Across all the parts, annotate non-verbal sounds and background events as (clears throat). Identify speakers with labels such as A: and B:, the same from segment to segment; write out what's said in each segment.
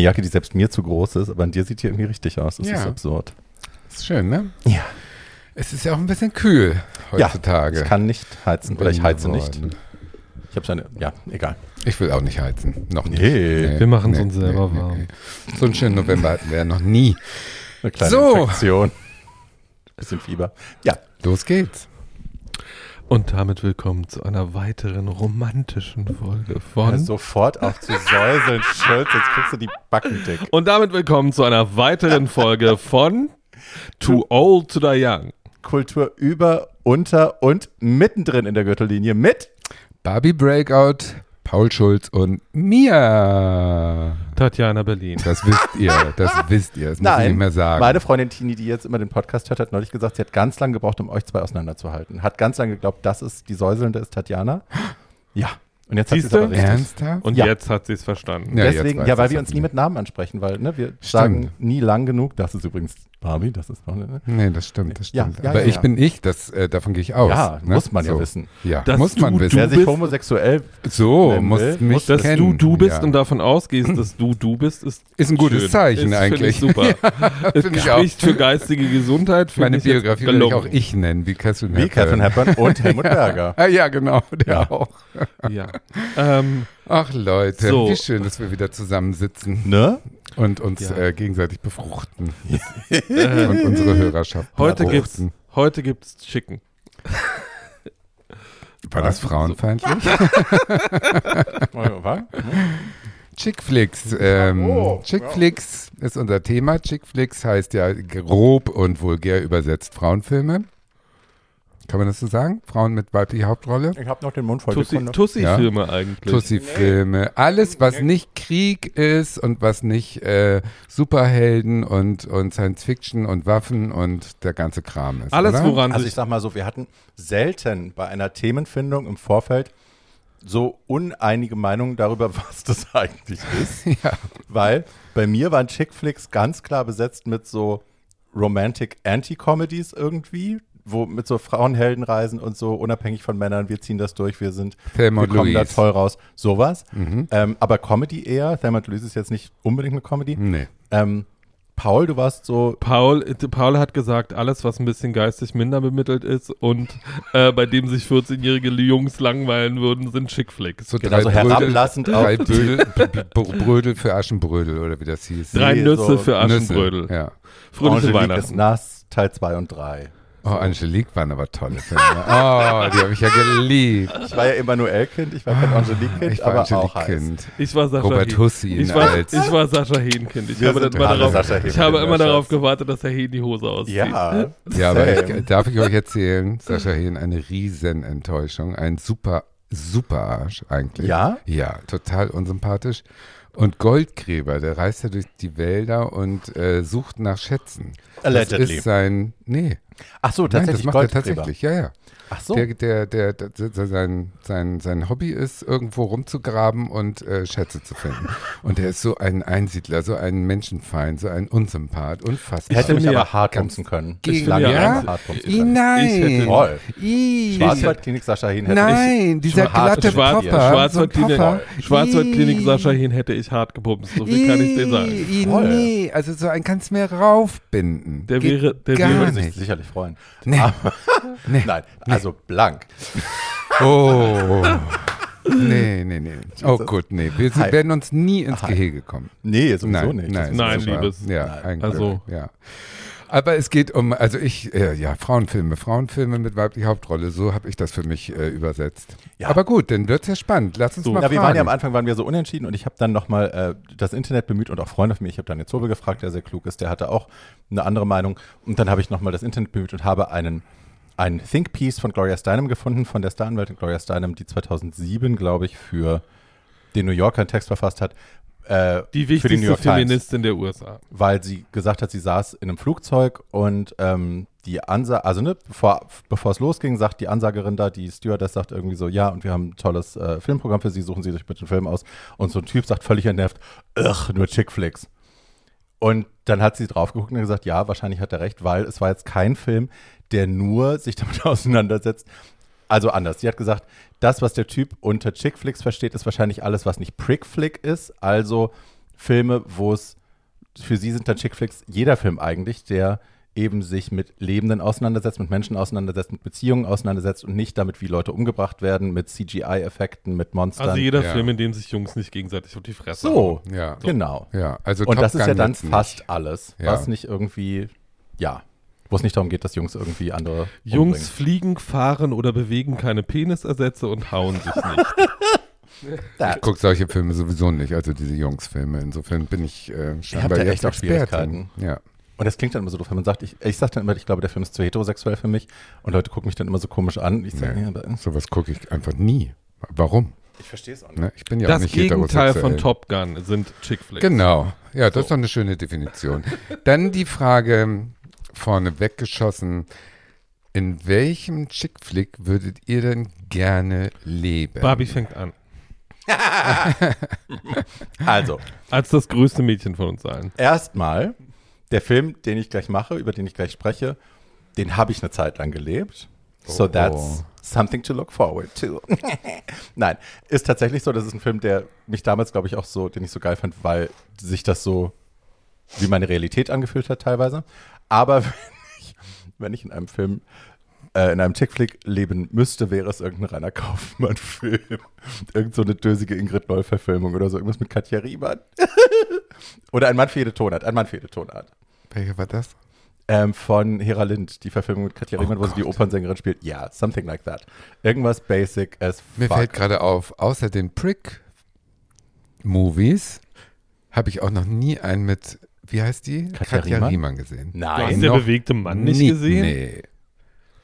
A: eine Jacke, die selbst mir zu groß ist, aber an dir sieht die irgendwie richtig aus. Das
B: Ja.
A: ist absurd.
B: Ist schön, ne?
A: Ja.
B: Es ist ja auch ein bisschen kühl heutzutage.
A: Ich kann nicht heizen. Oder ich heize nicht. Ich habe eine, ja, egal.
B: Ich will auch nicht heizen. Noch nicht.
A: Nee.
C: Wir machen's uns selber warm.
B: So einen schönen November hatten wir ja noch nie.
A: Eine kleine
B: So.
A: Infektion. Bisschen Fieber. Ja.
B: Los geht's.
C: Und damit willkommen zu einer weiteren romantischen Folge von.
A: Hör sofort auf zu säuseln, (laughs) Schulz, jetzt kriegst du die Backen dick.
C: Und damit willkommen zu einer weiteren Folge von Too Old to Die Young.
A: Kultur über, unter und mittendrin in der Gürtellinie mit
B: Barbie Breakout, Paul Schulz und Mia.
C: Tatjana Berlin.
B: Das wisst ihr, das (laughs) wisst ihr. Das muss ich nicht mehr sagen.
A: Meine Freundin Tini, die jetzt immer den Podcast hört, hat neulich gesagt, sie hat ganz lange gebraucht, um euch zwei auseinanderzuhalten. Hat ganz lange geglaubt, das ist die Säuselnde ist Tatjana. (gasps) Ja. Und jetzt hat sie es aber richtig.
B: Ernsthaft?
C: Und
A: Ja.
C: jetzt hat sie es verstanden.
B: Ja,
A: Deswegen, ja, weil wir uns nie mit Namen ansprechen, weil ne, wir
B: Stimmt.
A: sagen nie lang genug. Das ist übrigens Barbie, das ist ne?
B: Nee, das stimmt, das
A: Ja,
B: stimmt.
A: ja,
B: Aber
A: ja,
B: ich
A: ja.
B: bin ich, das, äh, davon gehe ich aus.
A: Ja,
B: ne?
A: muss man ja
B: so.
A: wissen.
B: Ja,
C: Dass
B: muss man
C: du-
B: wissen.
A: Wer sich homosexuell
B: so,
A: nennen
B: muss
A: will,
B: mich
C: Dass
B: kennen.
C: du du bist
B: ja.
C: und davon ausgehst, dass du du bist, ist,
B: Ist ein gutes
C: schön.
B: Zeichen
C: ist,
B: eigentlich.
C: Ich super. (laughs) es
B: ich
C: spricht für geistige Gesundheit.
B: Meine
C: ich
B: Biografie will ich auch ich nennen, wie Catherine
A: wie Catherine Hepburn und (laughs) Helmut Berger.
B: Ah, ja, genau, der
A: Ja.
B: auch.
C: Ja. Ähm,
B: Ach Leute,
C: So.
B: wie schön, dass wir wieder zusammensitzen
A: Ne?
B: und uns
C: Ja.
B: äh, gegenseitig befruchten (laughs) und unsere Hörerschaft
C: heute gibt's,
B: befruchten.
C: heute gibt's Chicken.
B: War das frauenfeindlich?
A: Was? (laughs)
B: Chickflix. Ähm,
A: Oh,
B: Chickflix ist unser Thema. Chickflix heißt ja grob und vulgär übersetzt Frauenfilme. Kann man das so sagen? Frauen mit weiblicher Hauptrolle?
A: Ich habe noch den Mund voll.
C: Tussi-
A: Sekunde.
C: Tussi-Filme eigentlich.
B: Tussi-Filme. Alles, was nicht Krieg ist und was nicht äh, Superhelden und, und Science-Fiction und Waffen und der ganze Kram ist.
C: Alles,
B: oder?
C: woran
A: Also ich sag mal so, wir hatten selten bei einer Themenfindung im Vorfeld so uneinige Meinungen darüber, (laughs) was das eigentlich ist. (laughs)
B: Ja.
A: Weil bei mir waren Chick-Flicks ganz klar besetzt mit so Romantic Anti-Comedies irgendwie, wo mit so Frauenheldenreisen und so unabhängig von Männern, wir ziehen das durch, wir sind,
B: Thelma
A: wir kommen da
B: Louise.
A: toll raus, sowas.
B: Mhm.
A: Ähm, aber Comedy eher, Thelma und Louise ist jetzt nicht unbedingt eine Comedy.
B: Nee.
A: Ähm, Paul, du warst so,
C: Paul, äh, Paul hat gesagt, alles, was ein bisschen geistig minder bemittelt ist und äh, bei dem sich 14-jährige Jungs langweilen würden, sind Chickflicks.
B: So
A: Genau, so
B: Brödel-
A: herablassend
B: drei
A: auf-
B: Bödel, B- B- Brödel für Aschenbrödel oder wie das hieß.
C: Drei
A: Nee,
C: Nüsse
A: so
C: für Aschenbrödel.
B: Nüsse, Ja.
C: Fröhliche
A: Angelique ist
C: Weihnachten.
A: nass, Teil 2 und 3.
B: Oh, Angelique waren aber tolle Filme. Oh, die habe ich ja geliebt.
A: Ich war ja Emanuel-Kind, ich war kein Angelique-Kind,
B: Ich war
A: aber auch heiß.
B: Angelique-Kind.
C: Ich war Sascha
B: Robert
C: Hehn.
B: Hussi in
C: Ich war,
B: als.
C: ich war Sascha Hehn-Kind. Ich habe, immer darauf, ich habe immer darauf gewartet, dass Herr Hehn die Hose auszieht.
A: Ja.
B: Ja, aber ich, darf ich euch erzählen, Sascha Hehn, eine Riesenenttäuschung. Ein super, super Arsch eigentlich.
A: Ja?
B: Ja, total unsympathisch. Und Goldgräber, der reist ja durch die Wälder und äh, sucht nach Schätzen. Das
A: Allegedly.
B: ist sein, nee,
A: Ach so,
B: nein,
A: tatsächlich
B: das macht er
A: Goldgräber.
B: tatsächlich, ja, ja.
A: Ach so.
B: Der, der, der, der, der, sein, sein, sein Hobby ist, irgendwo rumzugraben und äh, Schätze zu finden. (laughs) Und er ist so ein Einsiedler, so ein Menschenfeind, so ein Unsympath, unfassbar.
A: Hätte mich aber hart bumsen können.
B: gegen-
A: lange
C: ja?
A: Hart können.
B: nein.
C: Ich hätte-
A: Voll. Schwarzwaldklinik Sascha Hehn hätte
B: Nein, dieser
A: schon harte
B: glatte Popper.
C: Schwarzwaldklinik,
B: so I.
C: Sascha Hehn hätte ich hart gebumst. So viel kann ich dir sagen.
B: I,
A: Voll.
B: Nee, also so ein kannst du mir raufbinden.
C: Der
B: Geht
C: wäre- der wäre
A: würde sich
B: nicht.
A: sicherlich freuen.
B: Nee.
A: Aber,
B: Nee. (laughs)
A: Nein, also blank. (laughs)
B: Oh. Nee, nee, nee. Oh gut, nee. Wir sind, werden uns nie ins
A: Hi.
B: Gehege kommen.
A: Nee, sowieso
B: Nein,
A: nicht.
B: nein,
C: Nein. Liebes.
B: Ja,
A: Nein.
B: eigentlich.
C: Also-
B: ja. Aber es geht um, also ich, äh, ja, Frauenfilme, Frauenfilme mit weiblicher Hauptrolle, so habe ich das für mich äh, übersetzt.
A: Ja.
B: Aber gut, dann wird's ja spannend. Lass uns
C: So.
B: mal
A: Ja, wir waren ja am. Anfang waren wir so unentschieden und ich habe dann nochmal äh, das Internet bemüht und auch Freunde von mir. Ich habe Daniel Zobel gefragt, der sehr klug ist, der hatte auch eine andere Meinung. Und dann habe ich nochmal das Internet bemüht und habe einen ein Think Piece von Gloria Steinem gefunden, von der Staranwältin Gloria Steinem, die 2007, glaube ich, für den New Yorker einen Text verfasst hat. Äh,
C: Die
A: die
C: wichtigste
A: Times
C: Feministin der USA.
A: weil sie gesagt hat, sie saß in einem Flugzeug und ähm, die Ansage, also ne, bevor, bevor es losging, sagt die Ansagerin da, die Stewardess sagt irgendwie so, ja, und wir haben ein tolles äh, Filmprogramm für Sie, suchen Sie sich bitte einen Film aus. Und so ein Typ sagt völlig entnervt, ugh, nur Chickflicks. Und dann hat sie drauf geguckt und gesagt, ja, wahrscheinlich hat er recht, weil es war jetzt kein Film, der nur sich (laughs) damit auseinandersetzt. Also anders. Sie hat gesagt, das, was der Typ unter Chickflicks versteht, ist wahrscheinlich alles, was nicht Prickflick ist. Also Filme, wo es, für sie sind dann Chickflicks jeder Film eigentlich, der eben sich mit Lebenden auseinandersetzt, mit Menschen auseinandersetzt, mit Beziehungen auseinandersetzt und nicht damit, wie Leute umgebracht werden, mit CGI-Effekten, mit Monstern.
C: Also jeder
B: Ja.
C: Film, in dem sich Jungs nicht gegenseitig auf die Fresse
A: so,
B: Ja.
A: genau.
B: Ja, also
A: Und
B: Top
A: das ist
B: Gun
A: ja dann
B: jetzt nicht.
A: fast alles,
B: Ja.
A: was nicht irgendwie, ja, wo es nicht darum geht, dass Jungs irgendwie andere
C: Jungs
A: umbringen.
C: fliegen, fahren oder bewegen keine Penisersätze und hauen sich nicht. (laughs)
B: Ich gucke solche Filme sowieso nicht, also diese Jungs-Filme. Insofern bin ich äh, scheinbar jetzt
A: echt auch
B: Expertin.
A: Schwierigkeiten.
B: Ja.
A: Und das klingt dann immer so doof, wenn man sagt, ich, ich sage dann immer, ich glaube, der Film ist zu heterosexuell für mich. Und Leute gucken mich dann immer so komisch an. Ich sage,
B: Nee.
A: ja, aber
B: Sowas gucke ich einfach nie. Warum?
A: ich verstehe es auch nicht.
B: Ne? Ich bin ja auch
C: das
B: nicht
C: Gegenteil von. Top Gun sind Chick-Flicks.
B: Genau. Ja, das
C: So.
B: ist doch eine schöne Definition. Dann die Frage vorne weggeschossen. In welchem Chick-Flick würdet ihr denn gerne leben?
C: Barbie fängt an. (laughs)
A: Also,
C: Als das größte Mädchen von uns allen.
A: erstmal, der Film, den ich gleich mache, über den ich gleich spreche, den habe ich eine Zeit lang gelebt. So
B: Oh.
A: that's something to look forward to. (laughs) Nein, ist tatsächlich so, das ist ein Film, der mich damals, glaube ich, auch so, den ich so geil fand, weil sich das so wie meine Realität angefühlt hat teilweise. Aber (laughs) wenn ich, wenn ich in einem Film, äh, in einem Chickflick leben müsste, wäre es irgendein Rainer Kaufmann-Film. (laughs) Irgend so eine dösige Ingrid Neu-Verfilmung oder so, irgendwas mit Katja Riemann. (laughs) oder ein Mann für jede Tonart, ein Mann für jede Tonart.
B: Welcher war das?
A: Ähm, von Hera Lind, die Verfilmung mit Katja
B: Oh
A: Riemann, wo sie die
B: Gott.
A: Opernsängerin spielt. Ja, something like that. Irgendwas basic as
B: Mir
A: fuck.
B: fällt gerade auf, außer den Prick-Movies habe ich auch noch nie einen mit, wie heißt die?
A: Katja Riemann?
B: gesehen.
C: Du hast
A: Nein,
C: der bewegte Mann nicht
B: nie,
C: gesehen?
B: Nee.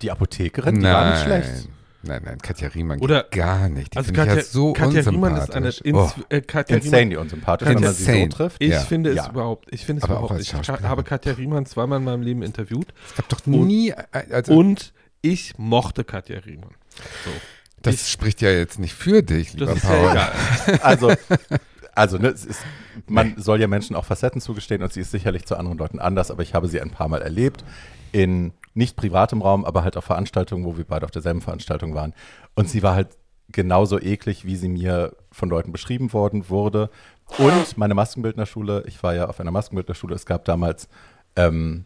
A: Die Apothekerin, die
B: nein.
A: war nicht schlecht.
B: Nein, nein, Katja Riemann
C: Oder-
B: geht gar nicht. Die
C: Also
B: ich
C: Katja,
B: ja so
C: Katja Riemann ist eine
B: unsympathisch.
C: ins,
B: oh.
C: äh, Katja
A: Insane,
C: Riemann,
A: die unsympathisch, wenn man sie so trifft.
C: ich
B: Ja.
C: finde es
A: Ja.
C: überhaupt, ich finde es
B: Aber auch
C: überhaupt, ich habe Katja Riemann zweimal in meinem Leben interviewt
B: Es gab doch
C: Und-
B: nie, also
C: und ich mochte Katja Riemann. So.
B: das
C: ich-
B: spricht ja jetzt nicht für dich, lieber
C: Das ist ja
B: Paul.
C: egal. (laughs)
A: Also, (laughs) also ne, es ist, man soll ja Menschen auch Facetten zugestehen und sie ist sicherlich zu anderen Leuten anders, aber ich habe sie ein paar Mal erlebt in nicht privatem Raum, aber halt auf Veranstaltungen, wo wir beide auf derselben Veranstaltung waren. Und sie war halt genauso eklig, wie sie mir von Leuten beschrieben worden wurde. Und meine Maskenbildnerschule, ich war ja auf einer Maskenbildnerschule, es gab damals ähm,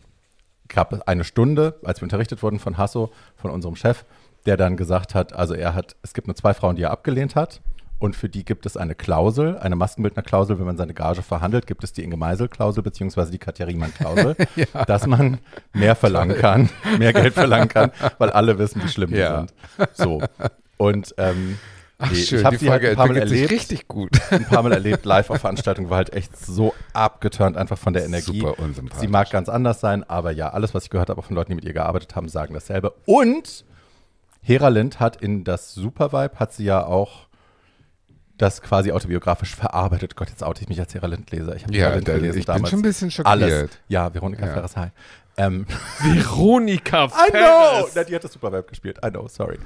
A: gab eine Stunde, als wir unterrichtet wurden von Hasso, von unserem Chef, der dann gesagt hat, also er hat, es gibt nur zwei Frauen, die er abgelehnt hat. Und für die gibt es eine Klausel, eine Maskenbildner-Klausel, wenn man seine Gage verhandelt, gibt es die Inge Meisel-Klausel beziehungsweise die Katja Riemann-Klausel, (laughs) (laughs) dass man mehr verlangen kann, mehr Geld verlangen kann, weil alle wissen, wie schlimm
B: Ja.
A: die sind. So. Und ähm,
B: Ach
A: nee,
B: schön,
A: ich habe
B: die
A: sie halt
B: Folge
A: ein paar Mal erlebt,
B: richtig gut.
A: ein paar Mal erlebt, live auf Veranstaltungen, war halt echt so abgeturnt einfach von der Energie.
B: Super unsympathisch.
A: Sie mag ganz anders sein, aber ja, alles, was ich gehört habe, von Leuten, die mit ihr gearbeitet haben, sagen dasselbe. Und Hera Lind hat in das Supervibe, hat sie ja auch das quasi autobiografisch verarbeitet. Gott, jetzt oute ich mich als Hera Lind-Leser. Ich habe
B: Ja,
A: Hera Lind gelesen
B: ich bin
A: damals.
B: schon ein bisschen schockiert.
A: Alles. Ja, Veronika
B: Ja.
A: Ferres, hi. Ähm, (laughs)
C: Veronika
A: I know!
C: Ferres.
A: Na, die hat das Supervibe gespielt. I know, sorry.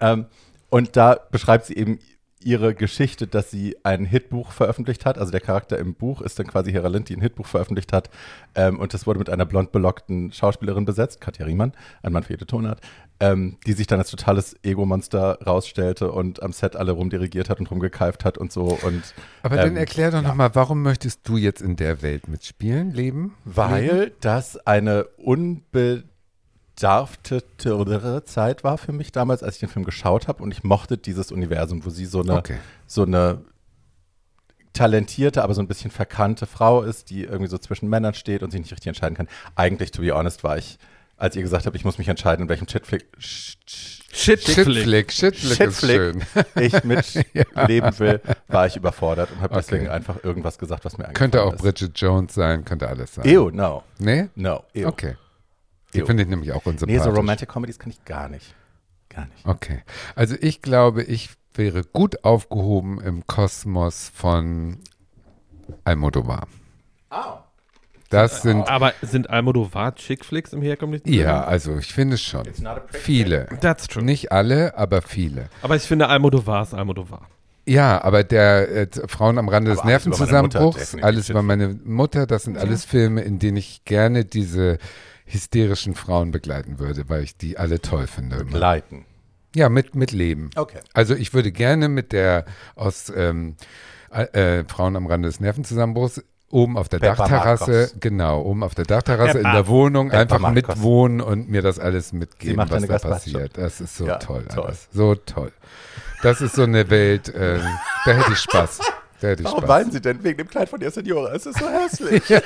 A: Ähm, und da beschreibt sie eben ihre Geschichte, dass sie ein Hitbuch veröffentlicht hat. Also der Charakter im Buch ist dann quasi Hera Lind, die ein Hitbuch veröffentlicht hat. Ähm, und das wurde mit einer blond belockten Schauspielerin besetzt, Katja Riemann, ein Mann für jede Tonart, ähm, die sich dann als totales Ego-Monster rausstellte und am Set alle rumdirigiert hat und rumgekeift hat und so. Und,
B: Aber dann
A: ähm,
B: erklär doch
A: ja.
B: nochmal, warum möchtest du jetzt in der Welt mitspielen, leben?
A: Weil
B: Leben?
A: das eine unbedarftere Zeit war für mich damals, als ich den Film geschaut habe und ich mochte dieses Universum, wo sie so eine,
B: Okay.
A: so eine talentierte, aber so ein bisschen verkannte Frau ist, die irgendwie so zwischen Männern steht und sich nicht richtig entscheiden kann. Eigentlich, to be honest, war ich, als ihr gesagt habt, ich muss mich entscheiden, in welchem Shitflick, Sh- Sh-
C: Shitflick.
B: Shitflick, Shitflick (laughs)
A: ich mitleben will, war ich überfordert und habe
B: Okay.
A: deswegen einfach irgendwas gesagt, was mir eingefallen
B: Könnte auch
A: ist.
B: Bridget Jones sein, könnte alles sein.
A: Ew, no,
B: Nee?
A: no, ew.
B: Okay. Die finde ich nämlich auch
A: Nee,
B: unsympathisch.
A: so Romantic Comedies kann ich gar nicht. Gar nicht.
B: Okay. Also ich glaube, ich wäre gut aufgehoben im Kosmos von Almodovar. Das sind,
C: Aber sind Almodovar Chick-Flicks im herkömmlichen
B: ja, also ich finde schon.
A: not a prick
B: Viele.
C: That's true.
B: Nicht alle, aber viele.
C: Aber ich finde Almodovar ist Almodovar.
B: Ja, aber der äh, Frauen am Rande des
A: Aber alles über meine Mutter,
B: Nervenzusammenbruchs, alles über meine Mutter, das sind alles Filme, in denen ich gerne diese hysterischen Frauen begleiten würde, weil ich die alle toll finde. immer.
A: Leiten.
B: Ja, mit, mit Leben.
A: Okay.
B: Also ich würde gerne mit der aus ähm, äh, äh, Frauen am Rande des Nervenzusammenbruchs oben auf der
A: Pepper
B: Dachterrasse,
A: Marcos.
B: genau, oben auf der Dachterrasse in der Wohnung
A: Pepper
B: einfach
A: Marcos.
B: mitwohnen und mir das alles mitgeben, was da passiert. Das ist so
A: Ja,
B: toll,
A: toll.
B: alles. So toll. Das ist so eine Welt, äh, da hätte ich Spaß. Da hätte ich
A: Warum
B: Spaß.
A: weinen Sie denn wegen dem Kleid von der Senora? Es ist so hässlich. (laughs)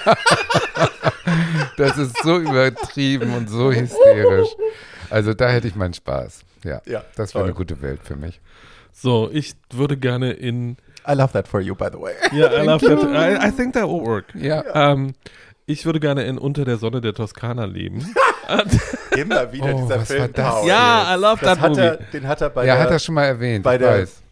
B: Das ist so übertrieben und so hysterisch. Also da hätte ich meinen Spaß. Ja,
A: Ja,
B: das wäre eine gute Welt für mich.
C: So, ich würde gerne in.
A: I love that for you, by the way.
C: Ja, I love that. I, I think that will work.
B: Ja,
C: Ähm, ich würde gerne in Unter der Sonne der Toskana leben. (laughs)
A: Immer wieder
B: Oh,
A: dieser
B: was
A: Film.
B: war das
A: Paul.
C: ja, I love
A: Das
C: that
A: hat
C: movie.
A: er, den hat er bei
B: ja
A: der
B: hat er schon mal erwähnt,
A: bei der-
B: weiß.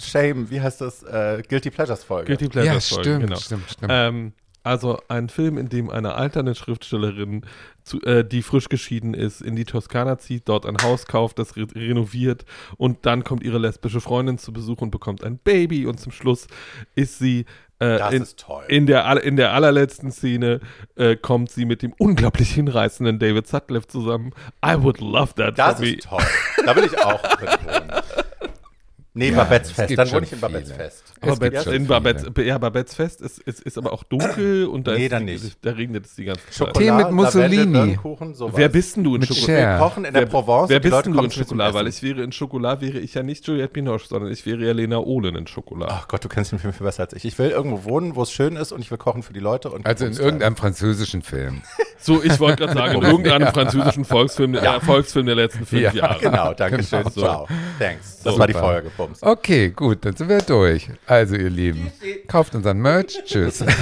A: Shame, wie heißt das? Äh, Guilty Pleasures Folge.
C: Guilty Pleasure
B: Ja,
C: Folge,
B: stimmt,
C: genau.
B: stimmt, stimmt.
C: Ähm, also ein Film, in dem eine alternde Schriftstellerin, zu, äh, die frisch geschieden ist, in die Toskana zieht, dort ein Haus kauft, das re renoviert und dann kommt ihre lesbische Freundin zu Besuch und bekommt ein Baby und zum Schluss ist sie äh,
A: Das
C: in,
A: ist toll.
C: in, der, in der allerletzten Szene äh, kommt sie mit dem unglaublich hinreißenden David Sutcliffe zusammen. I would love that
A: das
C: for me.
A: ist toll. Da will ich auch drin wohnen. (laughs) Nee,
B: Ja,
A: Babettes
B: es
A: Fest. Dann
B: schon
A: wohne ich in Babettes
B: viele.
A: Fest.
B: Schon
C: in. Babette's, ja, Babette's Fest ist, ist, ist aber auch dunkel (clears throat) und da,
A: Nee,
C: ist
A: dann
C: die,
A: nicht.
C: da regnet es die ganze Zeit.
A: Schokolade,
B: Tee mit Mussolini.
C: Wer bist denn du in Schokolade?
A: Wir kochen in der
C: Wer,
A: Provence
C: wer bist
A: Leute
C: denn du in Schokolade? Weil ich wäre in Schokolade, wäre ich ja nicht Juliette Binoche, sondern ich wäre ja Lena Ohlen in Schokolade.
A: Ach Gott, du kennst den Film viel besser als ich. Ich will irgendwo wohnen, wo es schön ist und ich will kochen für die Leute. Und
B: Also in irgendeinem französischen Film. (laughs)
C: So, ich wollte gerade sagen, in (laughs) irgendeinem französischen Volksfilm, äh, Volksfilm der letzten fünf
B: Ja,
C: Jahre.
A: Genau, danke schön.
B: Genau.
A: Ciao. Thanks. Das war die. Folge. Bums.
B: Okay, gut, dann sind wir durch. Also ihr Lieben, kauft unseren Merch. Tschüss. (laughs)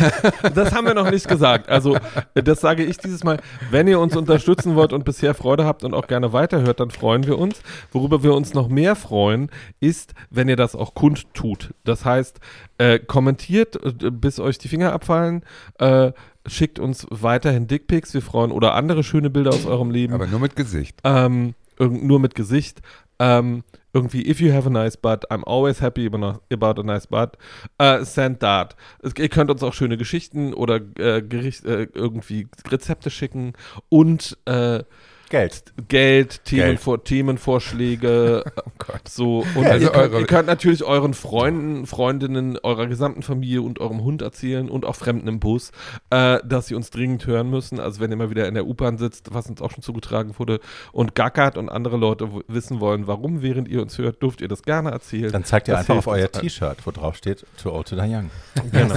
C: Das haben wir noch nicht gesagt. Also, das sage ich dieses Mal. Wenn ihr uns unterstützen wollt und bisher Freude habt und auch gerne weiterhört, dann freuen wir uns. Worüber wir uns noch mehr freuen, ist, wenn ihr das auch kundtut. Das heißt, äh, kommentiert, äh, bis euch die Finger abfallen, äh, schickt uns weiterhin Dickpics, wir freuen, oder andere schöne Bilder aus eurem Leben.
B: Aber nur mit Gesicht.
C: ähm, nur mit Gesicht. Ähm, irgendwie, if you have a nice butt, I'm always happy about a nice butt. Äh, send that. Ihr könnt uns auch schöne Geschichten oder äh, Gericht, äh, irgendwie Rezepte schicken und äh,
A: Geld.
C: Geld, Themen,
A: Geld.
C: Vor, Themenvorschläge, (laughs)
B: Oh Gott.
C: so. Und
A: Geld.
C: ihr,
B: Also
C: könnt,
B: eure-
C: ihr könnt natürlich euren Freunden, Freundinnen, eurer gesamten Familie und eurem Hund erzählen und auch Fremden im Bus, äh, dass sie uns dringend hören müssen. Also wenn ihr mal wieder in der U-Bahn sitzt, was uns auch schon zugetragen wurde, und gackert und andere Leute w- wissen wollen, warum, während ihr uns hört, dürft ihr das gerne erzählen.
A: Dann zeigt ihr
C: Das
A: einfach auf euer
C: allen.
A: T-Shirt, wo drauf steht, too old to die young.
C: Genau.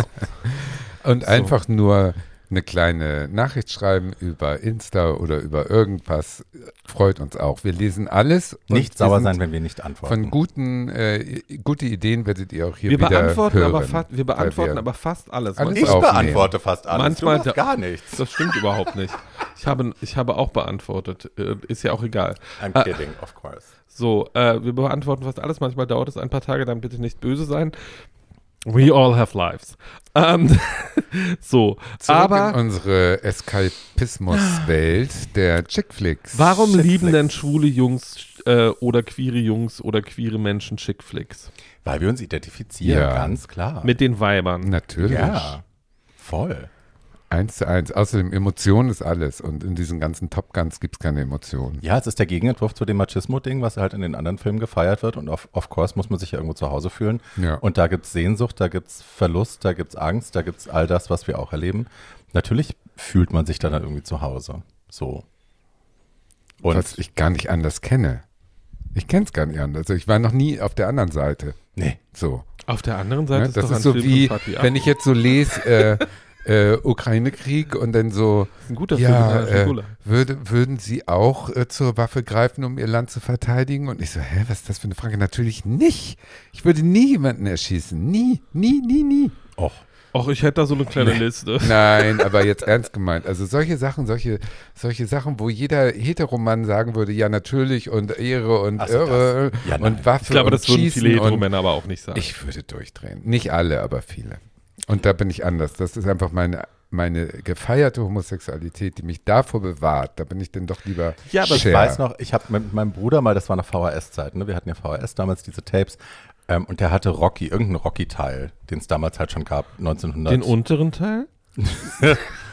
C: (laughs)
B: Und einfach nur eine kleine Nachricht schreiben über Insta oder über irgendwas. Freut uns auch. Wir lesen alles. und
A: Nicht sauer sein, wenn wir nicht antworten.
B: Von guten, äh, gute Ideen werdet ihr auch hier
C: Wir
B: wieder
C: beantworten,
B: hören.
C: aber, fa wir beantworten
B: wir-
C: aber fast alles.
B: Alles
A: ich
B: aufnehmen.
A: beantworte fast alles.
C: Manchmal
A: du
C: da-
A: gar nichts.
C: Das stimmt überhaupt nicht. Ich habe, ich habe auch beantwortet. Äh, Ist ja auch egal.
A: I'm
C: Ah.
A: kidding, of course.
C: So, äh, wir beantworten fast alles. Manchmal dauert es ein paar Tage, dann bitte nicht böse sein. We all have lives. Ähm, (laughs) so,
B: Zurück
C: aber
B: in unsere Eskapismus-Welt der Chickflicks.
C: warum
A: Chick
C: lieben denn schwule Jungs äh, oder queere Jungs oder queere Menschen Chickflicks?
A: Weil wir uns identifizieren,
B: Ja.
A: ganz klar.
C: Mit den Weibern.
B: Natürlich.
A: ja, voll.
B: Eins zu eins. Außerdem Emotion ist alles. Und in diesen ganzen Top Guns gibt es keine Emotionen.
A: Ja, es ist der Gegenentwurf zu dem Machismo-Ding, was halt in den anderen Filmen gefeiert wird. Und of, of course muss man sich ja irgendwo zu Hause fühlen.
B: Ja.
A: Und da gibt es Sehnsucht, da gibt es Verlust, da gibt es Angst, da gibt es all das, was wir auch erleben. Natürlich fühlt man sich dann halt irgendwie zu Hause. So. Und
B: was ich gar nicht anders kenne. Ich kenne es gar nicht anders. Also ich war noch nie auf der anderen Seite.
A: nee,
B: So.
C: Auf der anderen Seite
B: Ne?
C: ist
B: Das
C: doch
B: ist
C: ein
B: so
C: Film
B: wie, wenn ich jetzt so lese, äh, (laughs) äh, Ukraine-Krieg und dann so,
C: ein guter Film.
B: ja,
C: Rainer
B: äh, würde, würden Sie auch äh, zur Waffe greifen, um Ihr Land zu verteidigen? Und ich so, hä, was ist das für eine Frage? Natürlich nicht. Ich würde nie jemanden erschießen. Nie, nie, nie, nie.
A: och.
C: Och, ich hätte da so eine kleine Liste. (laughs)
B: Nein, aber jetzt ernst gemeint. Also solche Sachen, solche, solche Sachen, wo jeder Heteromann sagen würde, ja natürlich und Ehre und
A: Ach so,
B: Irre
A: das. Ja,
B: und Waffe
C: Ich glaube,
B: und
C: das würden viele Heteromänner aber auch nicht sagen.
B: Ich würde durchdrehen. Nicht alle, aber viele. Und da bin ich anders. Das ist einfach meine, meine gefeierte Homosexualität, die mich davor bewahrt. Da bin ich denn doch lieber
C: Ja, aber ich
A: Ich
B: Cher.
A: weiß noch, ich habe mit meinem Bruder mal, das war noch VHS-Zeiten, ne? wir hatten ja VHS damals, diese Tapes, ähm, und der hatte Rocky, irgendeinen Rocky-Teil, den es damals halt schon gab, 1900.
C: Den unteren Teil? (laughs)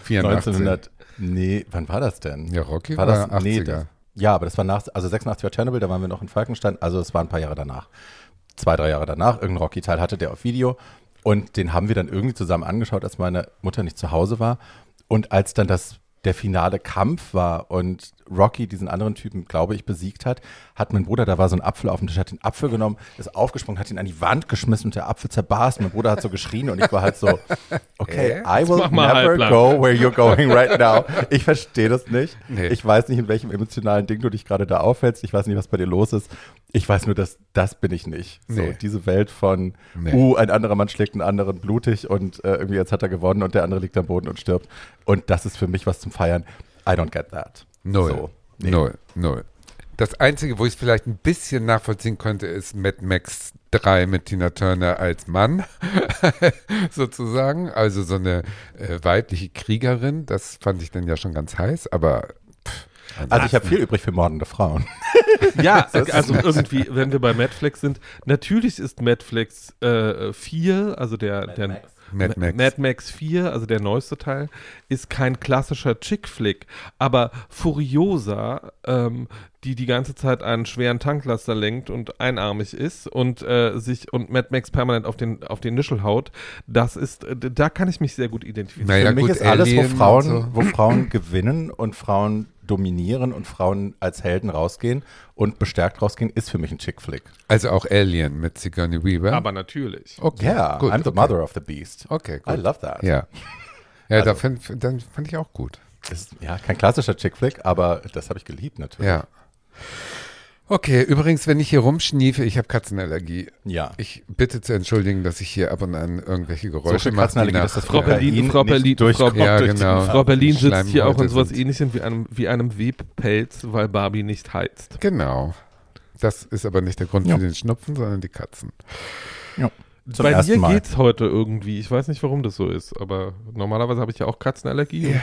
B: 84.
A: 1900, nee, wann war das denn?
B: Ja, Rocky
A: war
B: war,
A: das,
B: 80er.
A: nee, das, ja, aber das war nach, also 86 war Chernobyl, da waren wir noch in Falkenstein, also es war ein paar Jahre danach. Zwei, drei Jahre danach, irgendein Rocky-Teil hatte der auf Video Und den haben wir dann irgendwie zusammen angeschaut, als meine Mutter nicht zu Hause war. Und als dann das der finale Kampf war und Rocky diesen anderen Typen, glaube ich, besiegt hat, hat mein Bruder, da war so ein Apfel auf dem Tisch, hat den Apfel genommen, ist aufgesprungen, hat ihn an die Wand geschmissen und der Apfel zerbarst. Mein Bruder hat so geschrien und ich war halt so, (laughs) okay, I will never go where you're going right now. Ich verstehe das nicht.
B: Nee.
A: Ich weiß nicht, in welchem emotionalen Ding du dich gerade da aufhältst. Ich weiß nicht, was bei dir los ist. Ich weiß nur, dass das bin ich nicht. So,
B: Nee.
A: diese Welt von,
B: Nee.
A: uh, ein anderer Mann schlägt einen anderen blutig und äh, irgendwie jetzt hat er gewonnen und der andere liegt am Boden und stirbt. Und das ist für mich was zum Feiern. I don't get that.
B: Null.
A: So, nee.
B: Null. Null. Das Einzige, wo ich es vielleicht ein bisschen nachvollziehen könnte, ist Mad Max 3 mit Tina Turner als Mann, (laughs) sozusagen. Also so eine äh, weibliche Kriegerin. Das fand ich dann ja schon ganz heiß, aber
A: Also ich habe viel übrig für mordende Frauen. (laughs)
C: Ja, also irgendwie, wenn wir bei Netflix sind, natürlich ist Netflix äh, 4, also der, der
A: Max.
B: Mad
C: Ma-
B: Max.
C: Mad Max 4, also der neueste Teil, ist kein klassischer Chick-Flick, aber Furiosa, ähm, die die ganze Zeit einen schweren Tanklaster lenkt und einarmig ist und äh, sich und Mad Max permanent auf den auf den Nischel haut, das ist, äh, da kann ich mich sehr gut identifizieren.
B: Naja,
A: für mich
B: gut,
A: ist alles, wo Frauen,
B: so.
A: wo Frauen gewinnen und Frauen dominieren und Frauen als Helden rausgehen und bestärkt rausgehen, ist für mich ein Chick-Flick.
B: Also auch Alien mit Sigourney Weaver.
C: Aber natürlich.
B: okay,
A: Yeah,
B: gut,
A: I'm the
B: okay.
A: mother of the beast.
B: Okay,
A: I
B: gut.
A: love that.
B: Ja. Ja, da
A: Also-
B: fand, dann fand ich auch gut.
A: Ist, ja, kein klassischer Chick-Flick, aber das habe ich geliebt natürlich.
B: Ja. Okay, übrigens, wenn ich hier rumschniefe, ich habe Katzenallergie.
A: Ja.
B: Ich bitte zu entschuldigen, dass ich hier ab und an irgendwelche
A: So
B: Geräusche
A: viel
B: mache.
A: Katzenallergie,
B: die
A: dass das
C: Frau Berlin, Frau
A: nicht
C: Berlin,
A: durchkommt
C: Frau-
B: Ja,
A: durch die
B: genau.
C: Frau Berlin sitzt hier auch in sowas ähnlichem wie einem, wie einem Webpelz, weil Barbie nicht heizt.
B: Genau. Das ist aber nicht der Grund
A: Ja.
B: für den Schnupfen, sondern die Katzen.
A: Ja. Zum
C: Bei
A: ersten
C: mir
A: Mal.
C: geht's heute irgendwie. Ich weiß nicht, warum das so ist, aber normalerweise habe ich ja auch Katzenallergie und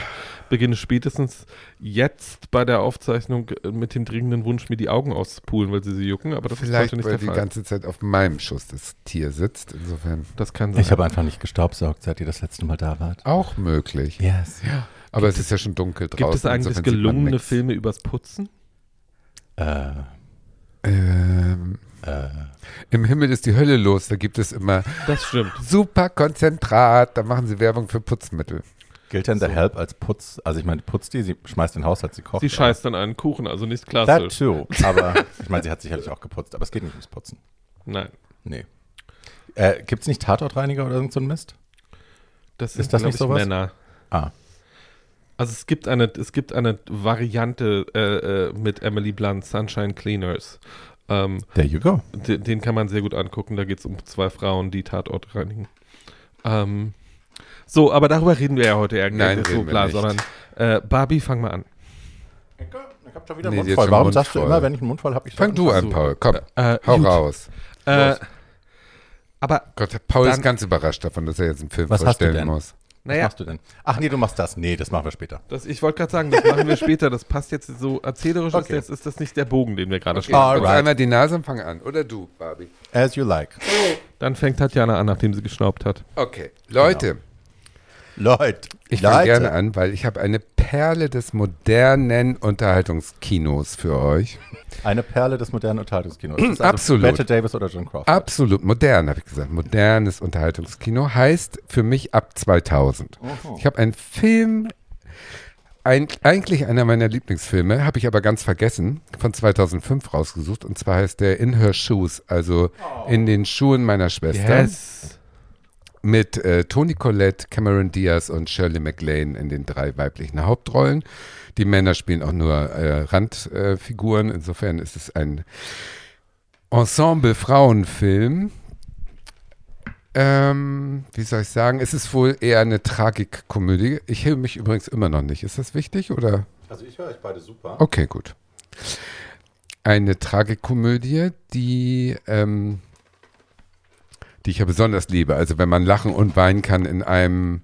C: beginne spätestens jetzt bei der Aufzeichnung äh, mit dem dringenden Wunsch, mir die Augen auszupulen, weil sie sie jucken. Aber das
B: Vielleicht,
C: ist heute nicht
B: weil
C: der
B: die
C: Fall.
B: ganze Zeit auf meinem Schuss das Tier sitzt. Insofern
C: Das kann sein.
A: Ich habe einfach nicht gestaubsaugt, seit ihr das letzte Mal da wart.
B: auch möglich.
A: Yes.
B: Aber es ist ja schon dunkel draußen.
C: Gibt es eigentlich gelungene. Filme übers Putzen?
A: Äh,
B: Ähm,
A: äh,
B: Im Himmel ist die Hölle los. Da gibt es immer
C: Das stimmt.
B: super Konzentrat. Da machen sie Werbung für Putzmittel.
A: gilt denn The Help als Putz? Also ich meine, putzt die, sie schmeißt den Haushalt, sie kocht.
C: Sie scheißt dann einen Kuchen, also nicht
A: That
C: klassisch.
A: too. (laughs) Aber ich meine, sie hat sicherlich auch geputzt, aber es geht nicht ums Putzen.
C: Nein.
A: Nee. Äh, Gibt es nicht Tatortreiniger oder irgend so ein Mist?
C: Das
A: Ist
C: sind,
A: das
C: glaub
A: nicht
C: ich,
A: sowas?
C: Männer.
A: Ah.
C: Also es gibt eine, es gibt eine Variante äh, äh, mit Emily Blunt, Sunshine Cleaners. Ähm,
A: There you go.
C: den, den kann man sehr gut angucken. Da geht es um zwei Frauen, die Tatort reinigen. Ähm, so, aber darüber reden wir ja heute
B: Nein,
C: nicht so
B: reden wir
C: klar,
B: nicht.
C: sondern äh, Barbie, fang mal an.
A: Ich habe schon wieder
B: Nee,
A: Mund voll. Warum
B: Mund
A: sagst du
B: voll.
A: immer, wenn ich einen Mund voll habe? Ich
B: Fang du an, Paul. Komm,
C: Äh,
B: hau
C: gut.
B: raus.
C: Äh, aber,
B: Gott, Paul
C: Dann-
B: ist ganz überrascht davon, dass er jetzt einen Film
A: Was hast du
B: vorstellen
A: denn?
B: Muss.
A: Was
C: naja,
A: machst du denn? Ach nee, du machst das. Nee, das machen wir später.
C: das, ich wollte gerade sagen, das machen wir später. Das passt jetzt so erzählerisch, ist,
A: Okay.
C: jetzt ist das nicht der Bogen, den wir gerade
B: Okay,
C: schlagen.
A: Alright.
B: Uns einmal die Nase und fang an. Oder du, Barbie.
A: As you like.
C: Dann fängt Tatjana an, nachdem sie geschnaubt hat.
B: Okay, Leute,
A: Leute.
B: ich fange gerne an, weil ich habe eine Perle des modernen Unterhaltungskinos für euch.
A: Eine Perle des modernen Unterhaltungskinos. Das ist also
B: Absolut.
A: Bette Davis oder John Crawford.
B: Absolut modern, habe ich gesagt. Modernes Unterhaltungskino heißt für mich ab 2000.
A: Oho.
B: Ich habe einen Film, ein, eigentlich einer meiner Lieblingsfilme, habe ich aber ganz vergessen, von 2005 rausgesucht. Und zwar heißt der In Her Shoes, also in den Schuhen meiner Schwester.
C: Yes.
B: Mit äh, Toni Collette, Cameron Diaz und Shirley MacLaine in den drei weiblichen Hauptrollen. Die Männer spielen auch nur äh, Randfiguren. Insofern ist es ein Ensemble-Frauenfilm. Ähm, wie soll ich sagen? Es ist wohl eher eine Tragikkomödie. Ich hebe mich übrigens immer noch nicht. Ist das wichtig oder?
A: Also ich höre euch beide super.
B: Okay, gut. Eine Tragikkomödie, die, ähm, die ich ja besonders liebe. Also wenn man lachen und weinen kann in einem,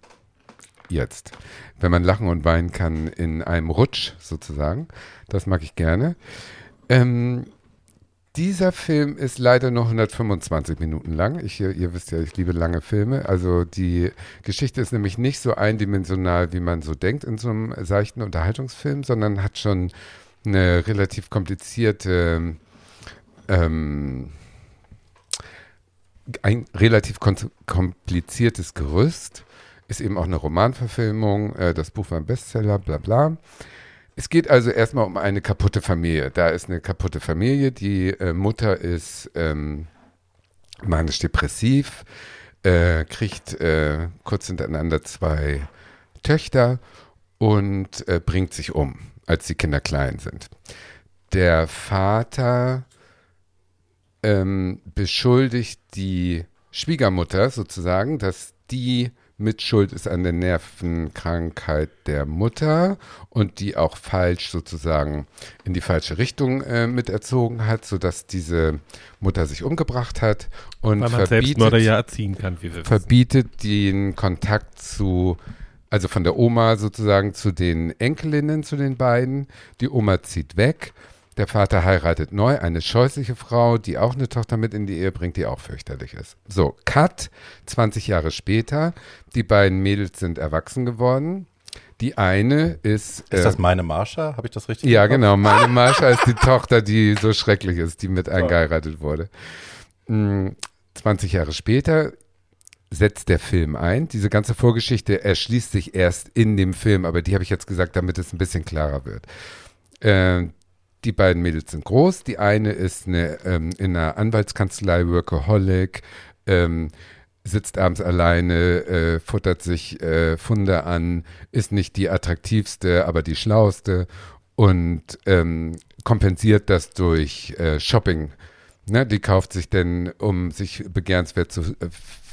B: jetzt, wenn man lachen und weinen kann in einem Rutsch sozusagen, das mag ich gerne. Ähm, dieser Film ist leider nur 125 Minuten lang. Ich, ihr wisst ja, ich liebe lange Filme. Also die Geschichte ist nämlich nicht so eindimensional, wie man so denkt in so einem seichten Unterhaltungsfilm, sondern hat schon eine relativ komplizierte ähm, ein relativ kompliziertes Gerüst. Ist eben auch eine Romanverfilmung. Äh, das Buch war ein Bestseller, bla bla. Es geht also erstmal um eine kaputte Familie. Da ist eine kaputte Familie. Die äh, Mutter ist ähm, manisch-depressiv, äh, kriegt äh, kurz hintereinander zwei Töchter und äh, bringt sich um, als die Kinder klein sind. Der Vater ähm, beschuldigt die Schwiegermutter sozusagen, dass die Mitschuld ist an der Nervenkrankheit der Mutter und die auch falsch sozusagen in die falsche Richtung äh, miterzogen hat, sodass diese Mutter sich umgebracht hat und
C: Weil man
B: verbietet,
C: ja erziehen kann, wie wir
B: verbietet den Kontakt zu, also von der Oma sozusagen zu den Enkelinnen, zu den beiden. Die Oma zieht weg der Vater heiratet neu eine scheußliche Frau, die auch eine Tochter mit in die Ehe bringt, die auch fürchterlich ist. So, Cut, 20 Jahre später. Die beiden Mädels sind erwachsen geworden. Die eine ist.
A: Ist äh, das meine Marsha? Habe ich das richtig
B: Ja, genau. Meine Marsha ist die Tochter, die so schrecklich ist, die mit eingeheiratet wurde. 20 hm, Jahre später setzt der Film ein. Diese ganze Vorgeschichte erschließt sich erst in dem Film, aber die habe ich jetzt gesagt, damit es ein bisschen klarer wird. Äh, die beiden Mädels sind groß. Die eine ist eine, ähm, in einer Anwaltskanzlei, Workaholic, ähm, sitzt abends alleine, äh, futtert sich äh, Funde an, ist nicht die attraktivste, aber die schlauste und ähm, kompensiert das durch äh, Shopping. Ne, die kauft sich denn, um sich begehrenswert zu äh,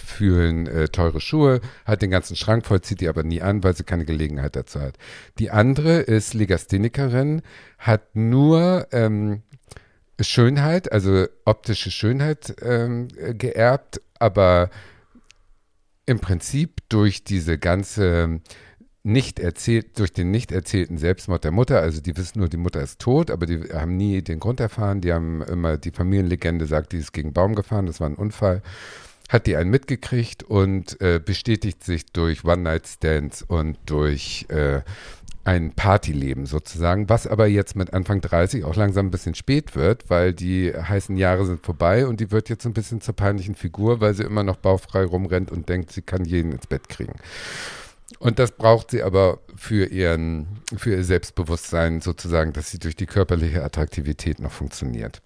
B: fühlen äh, teure Schuhe, hat den ganzen Schrank voll, zieht die aber nie an, weil sie keine Gelegenheit dazu hat. Die andere ist Legasthenikerin, hat nur ähm, Schönheit, also optische Schönheit ähm, geerbt, aber im Prinzip durch diese ganze nicht erzählt, durch den nicht erzählten Selbstmord der Mutter, also die wissen nur, die Mutter ist tot, aber die haben nie den Grund erfahren, die haben immer, die Familienlegende sagt, die ist gegen Baum gefahren, das war ein Unfall hat die einen mitgekriegt und äh, bestätigt sich durch One-Night-Stands und durch äh, ein Partyleben sozusagen, was aber jetzt mit Anfang 30 auch langsam ein bisschen spät wird, weil die heißen Jahre sind vorbei und die wird jetzt ein bisschen zur peinlichen Figur, weil sie immer noch baufrei rumrennt und denkt, sie kann jeden ins Bett kriegen. Und das braucht sie aber für ihren, für ihr Selbstbewusstsein sozusagen, dass sie durch die körperliche Attraktivität noch funktioniert.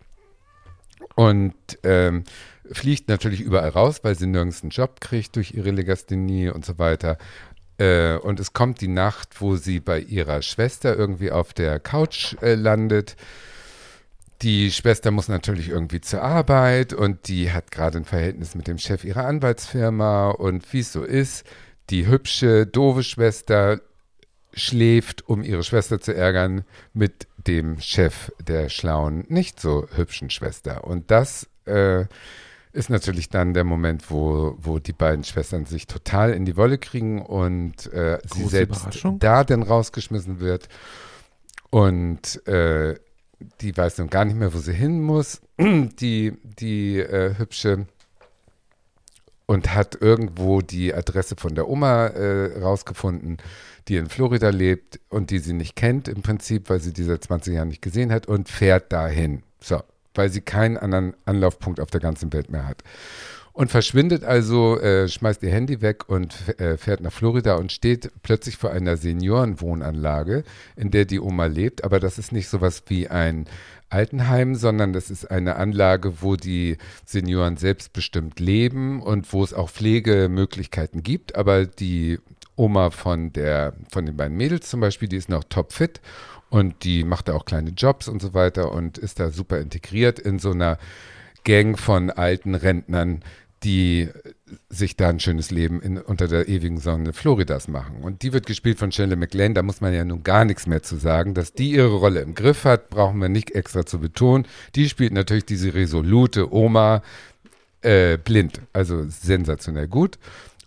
B: Und ähm, fliegt natürlich überall raus, weil sie nirgends einen Job kriegt durch ihre Legasthenie und so weiter. Äh, und es kommt die Nacht, wo sie bei ihrer Schwester irgendwie auf der Couch äh, landet. Die Schwester muss natürlich irgendwie zur Arbeit und die hat gerade ein Verhältnis mit dem Chef ihrer Anwaltsfirma und wie es so ist, die hübsche, doofe Schwester schläft, um ihre Schwester zu ärgern, mit dem Chef der schlauen, nicht so hübschen Schwester. Und das äh, ist natürlich dann der Moment, wo, wo die beiden Schwestern sich total in die Wolle kriegen und äh, sie selbst da dann rausgeschmissen wird. Und äh, die weiß nun gar nicht mehr, wo sie hin muss, (clears throat) die, die äh, hübsche, und hat irgendwo die Adresse von der Oma äh, rausgefunden, die in Florida lebt und die sie nicht kennt im Prinzip, weil sie die seit 20 Jahren nicht gesehen hat und fährt dahin. So, weil sie keinen anderen Anlaufpunkt auf der ganzen Welt mehr hat. Und verschwindet also, äh, schmeißt ihr Handy weg und äh, fährt nach Florida und steht plötzlich vor einer Seniorenwohnanlage, in der die Oma lebt. Aber das ist nicht sowas wie ein Altenheim, sondern das ist eine Anlage, wo die Senioren selbstbestimmt leben und wo es auch Pflegemöglichkeiten gibt. Aber die Oma von der, von den beiden Mädels zum Beispiel, die ist noch topfit und die macht da auch kleine Jobs und so weiter und ist da super integriert in so einer Gang von alten Rentnern, die sich da ein schönes Leben in, unter der ewigen Sonne Floridas machen. Und die wird gespielt von Shelley MacLaine, da muss man ja nun gar nichts mehr zu sagen. Dass die ihre Rolle im Griff hat, brauchen wir nicht extra zu betonen. Die spielt natürlich diese resolute Oma äh, blind, also sensationell gut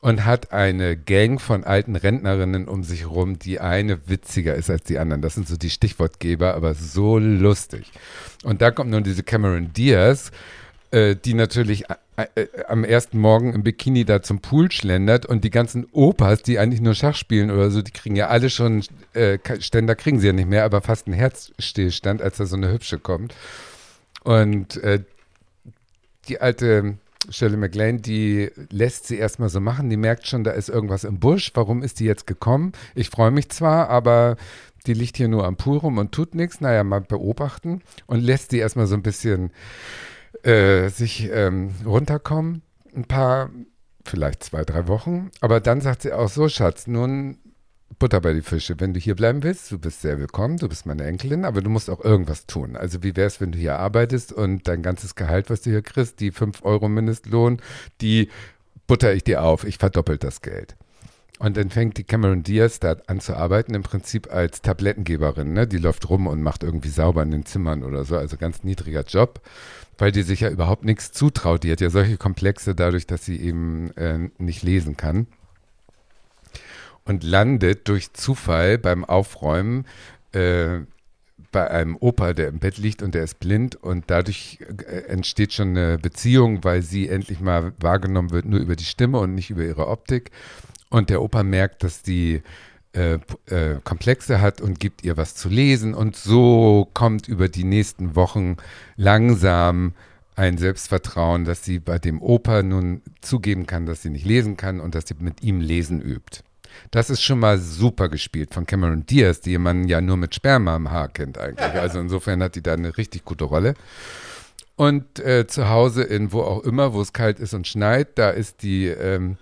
B: und hat eine Gang von alten Rentnerinnen um sich herum, die eine witziger ist als die anderen. Das sind so die Stichwortgeber, aber so lustig. Und da kommt nun diese Cameron Diaz, äh, die natürlich äh, äh, am ersten Morgen im Bikini da zum Pool schlendert und die ganzen Opas, die eigentlich nur Schach spielen oder so, die kriegen ja alle schon, äh, Ständer kriegen sie ja nicht mehr, aber fast einen Herzstillstand, als da so eine hübsche kommt. Und äh, die alte Shirley MacLaine, die lässt sie erstmal so machen. Die merkt schon, da ist irgendwas im Busch. Warum ist die jetzt gekommen? Ich freue mich zwar, aber die liegt hier nur am Pool rum und tut nichts. Naja, mal beobachten und lässt die erstmal so ein bisschen äh, sich ähm, runterkommen. Ein paar, vielleicht zwei, drei Wochen. Aber dann sagt sie auch so, Schatz, nun Butter bei die Fische. Wenn du hier bleiben willst, du bist sehr willkommen, du bist meine Enkelin, aber du musst auch irgendwas tun. Also wie wäre es, wenn du hier arbeitest und dein ganzes Gehalt, was du hier kriegst, die 5 Euro Mindestlohn, die butter ich dir auf, ich verdoppelt das Geld. Und dann fängt die Cameron Diaz da an zu arbeiten, im Prinzip als Tablettengeberin. Ne? Die läuft rum und macht irgendwie sauber in den Zimmern oder so. Also ganz niedriger Job, weil die sich ja überhaupt nichts zutraut. Die hat ja solche Komplexe dadurch, dass sie eben äh, nicht lesen kann und landet durch Zufall beim Aufräumen äh, bei einem Opa, der im Bett liegt und der ist blind und dadurch äh, entsteht schon eine Beziehung, weil sie endlich mal wahrgenommen wird nur über die Stimme und nicht über ihre Optik. Und der Opa merkt, dass die äh, äh, Komplexe hat und gibt ihr was zu lesen und so kommt über die nächsten Wochen langsam ein Selbstvertrauen, dass sie bei dem Opa nun zugeben kann, dass sie nicht lesen kann und dass sie mit ihm lesen übt. Das ist schon mal super gespielt von Cameron Diaz, die man ja nur mit Sperma im Haar kennt eigentlich. Also insofern hat die da eine richtig gute Rolle. Und äh, zu Hause in wo auch immer, wo es kalt ist und schneit, da ist die ähm,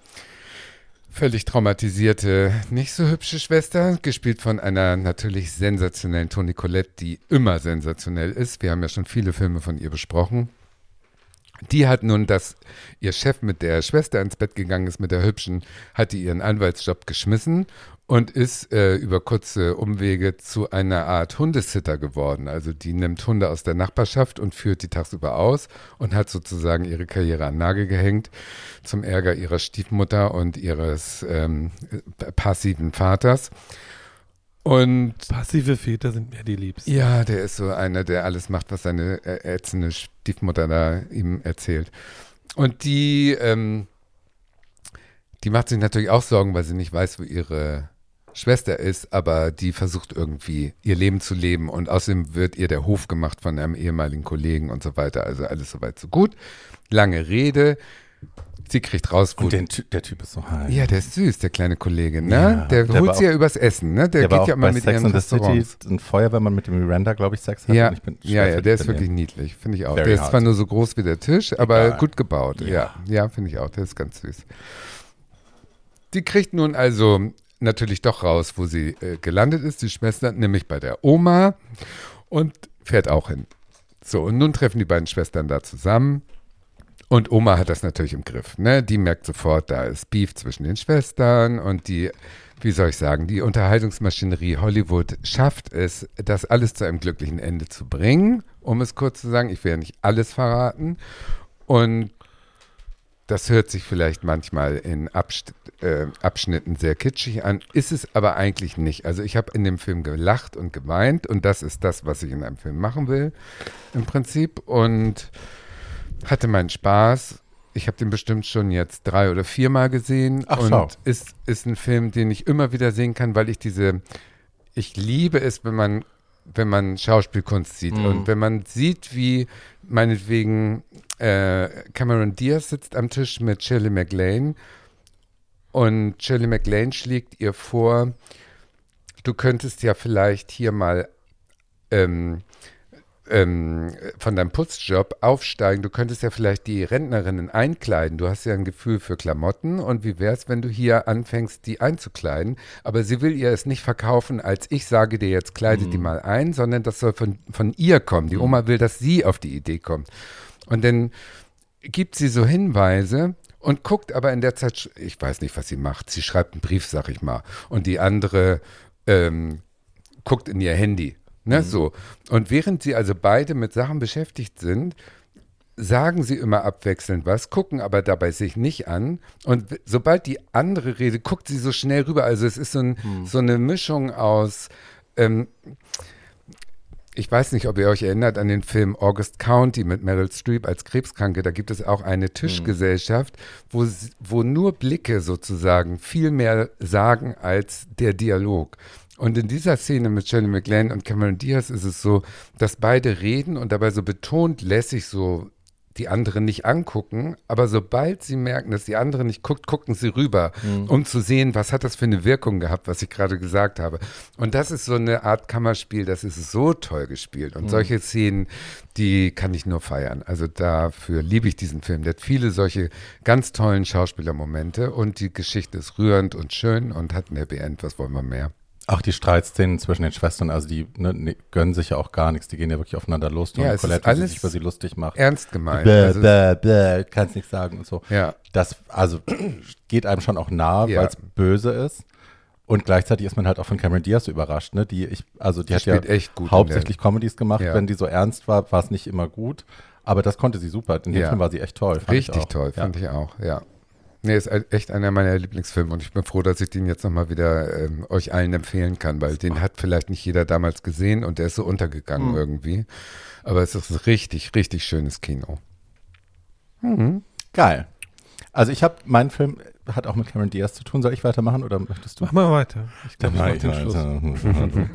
B: völlig traumatisierte, nicht so hübsche Schwester, gespielt von einer natürlich sensationellen Toni Collette, die immer sensationell ist. Wir haben ja schon viele Filme von ihr besprochen. Die hat nun, dass ihr Chef mit der Schwester ins Bett gegangen ist, mit der Hübschen, hat die ihren Anwaltsjob geschmissen und ist äh, über kurze Umwege zu einer Art Hundesitter geworden. Also die nimmt Hunde aus der Nachbarschaft und führt die tagsüber aus und hat sozusagen ihre Karriere an Nagel gehängt zum Ärger ihrer Stiefmutter und ihres ähm, passiven Vaters. Und
C: passive Väter sind mir die liebsten.
B: Ja, der ist so einer, der alles macht, was seine äh, ätzende Stiefmutter da ihm erzählt. Und die, ähm, die macht sich natürlich auch Sorgen, weil sie nicht weiß, wo ihre Schwester ist, aber die versucht irgendwie ihr Leben zu leben und außerdem wird ihr der Hof gemacht von einem ehemaligen Kollegen und so weiter. Also alles soweit so gut. Lange Rede. Sie kriegt raus,
A: wo. Und den, der Typ ist so heiß.
B: Ja, der ist süß, der kleine Kollege, ne? Ja, der, der holt sie ja übers Essen, ne?
A: Der, der geht ja immer mit Sex in the City ein Feuer, wenn man mit dem Miranda, glaube ich, Sex hat.
B: Ja, ja, ja, der ist wirklich niedlich, finde ich auch. Very der ist zwar nur so groß wie der Tisch, aber Egal. gut gebaut. Ja, ja, ja finde ich auch. Der ist ganz süß. Die kriegt nun also natürlich doch raus, wo sie äh, gelandet ist, die Schwester, nämlich bei der Oma und fährt auch hin. So, und nun treffen die beiden Schwestern da zusammen und Oma hat das natürlich im Griff. Ne? Die merkt sofort, da ist Beef zwischen den Schwestern und die, wie soll ich sagen, die Unterhaltungsmaschinerie Hollywood schafft es, das alles zu einem glücklichen Ende zu bringen, um es kurz zu sagen. Ich will ja nicht alles verraten. Und das hört sich vielleicht manchmal in Abst äh, Abschnitten sehr kitschig an, ist es aber eigentlich nicht. Also ich habe in dem Film gelacht und geweint und das ist das, was ich in einem Film machen will, im Prinzip. Und hatte meinen Spaß. Ich habe den bestimmt schon jetzt drei oder viermal gesehen.
A: Ach,
B: und
A: schau.
B: ist, ist ein Film, den ich immer wieder sehen kann, weil ich diese, ich liebe es, wenn man, wenn man Schauspielkunst sieht mhm. und wenn man sieht, wie meinetwegen äh, Cameron Diaz sitzt am Tisch mit Shirley MacLaine und Shirley MacLaine schlägt ihr vor, du könntest ja vielleicht hier mal ähm, ähm, von deinem Putzjob aufsteigen. Du könntest ja vielleicht die Rentnerinnen einkleiden. Du hast ja ein Gefühl für Klamotten. Und wie wäre es, wenn du hier anfängst, die einzukleiden? Aber sie will ihr es nicht verkaufen, als ich sage dir jetzt, kleide mhm. die mal ein, sondern das soll von, von ihr kommen. Die mhm. Oma will, dass sie auf die Idee kommt. Und dann gibt sie so Hinweise, und guckt aber in der Zeit, ich weiß nicht, was sie macht. Sie schreibt einen Brief, sag ich mal. Und die andere ähm, guckt in ihr Handy. Ne, mhm. so. Und während sie also beide mit Sachen beschäftigt sind, sagen sie immer abwechselnd was, gucken aber dabei sich nicht an. Und sobald die andere Rede, guckt sie so schnell rüber. Also es ist so, ein, mhm. so eine Mischung aus, ähm, ich weiß nicht, ob ihr euch erinnert an den Film August County mit Meryl Streep als Krebskranke. Da gibt es auch eine Tischgesellschaft, wo, wo nur Blicke sozusagen viel mehr sagen als der Dialog. Und in dieser Szene mit Shirley MacLaine und Cameron Diaz ist es so, dass beide reden und dabei so betont lässig so die anderen nicht angucken, aber sobald sie merken, dass die andere nicht guckt, gucken sie rüber, um zu sehen, was hat das für eine Wirkung gehabt, was ich gerade gesagt habe. Und das ist so eine Art Kammerspiel, das ist so toll gespielt. Und solche Szenen, die kann ich nur feiern. Also dafür liebe ich diesen Film. Der hat viele solche ganz tollen Schauspielermomente und die Geschichte ist rührend und schön und hat ein Happy End. Was wollen wir mehr?
A: Auch die Streitszenen zwischen den Schwestern, also die ne, ne, gönnen sich ja auch gar nichts, die gehen ja wirklich aufeinander los.
B: Ja,
A: und Colette,
B: alles
A: sich über sie lustig macht.
B: Ernst gemeint.
A: Bäh, bäh, bäh, kannst nichts sagen und so.
B: ja,
A: Das, also, geht einem schon auch nah,
B: Ja.
A: weil es böse ist. Und gleichzeitig ist man halt auch von Cameron Diaz überrascht, ne? Die ich, also die,
B: Die
A: hat ja hauptsächlich Comedies gemacht.
B: Ja.
A: Wenn die so ernst war, war es nicht immer gut. Aber das konnte sie super. In dem
B: Ja.
A: Film war sie echt toll. fand ich
B: richtig toll, fand ich auch, ja. Nee, ist e- echt einer meiner Lieblingsfilme und ich bin froh, dass ich den jetzt nochmal wieder ähm, euch allen empfehlen kann, weil den hat vielleicht nicht jeder damals gesehen und der ist so untergegangen
A: Mhm.
B: irgendwie. Aber es ist ein richtig, richtig schönes Kino.
A: Geil. Also ich habe, mein Film hat auch mit Cameron Diaz zu tun. Soll ich weitermachen oder möchtest du?
C: Mach mal weiter. Ich glaube,
A: mach
C: ich
A: ich
C: mach den Schluss. (laughs)
A: weiter.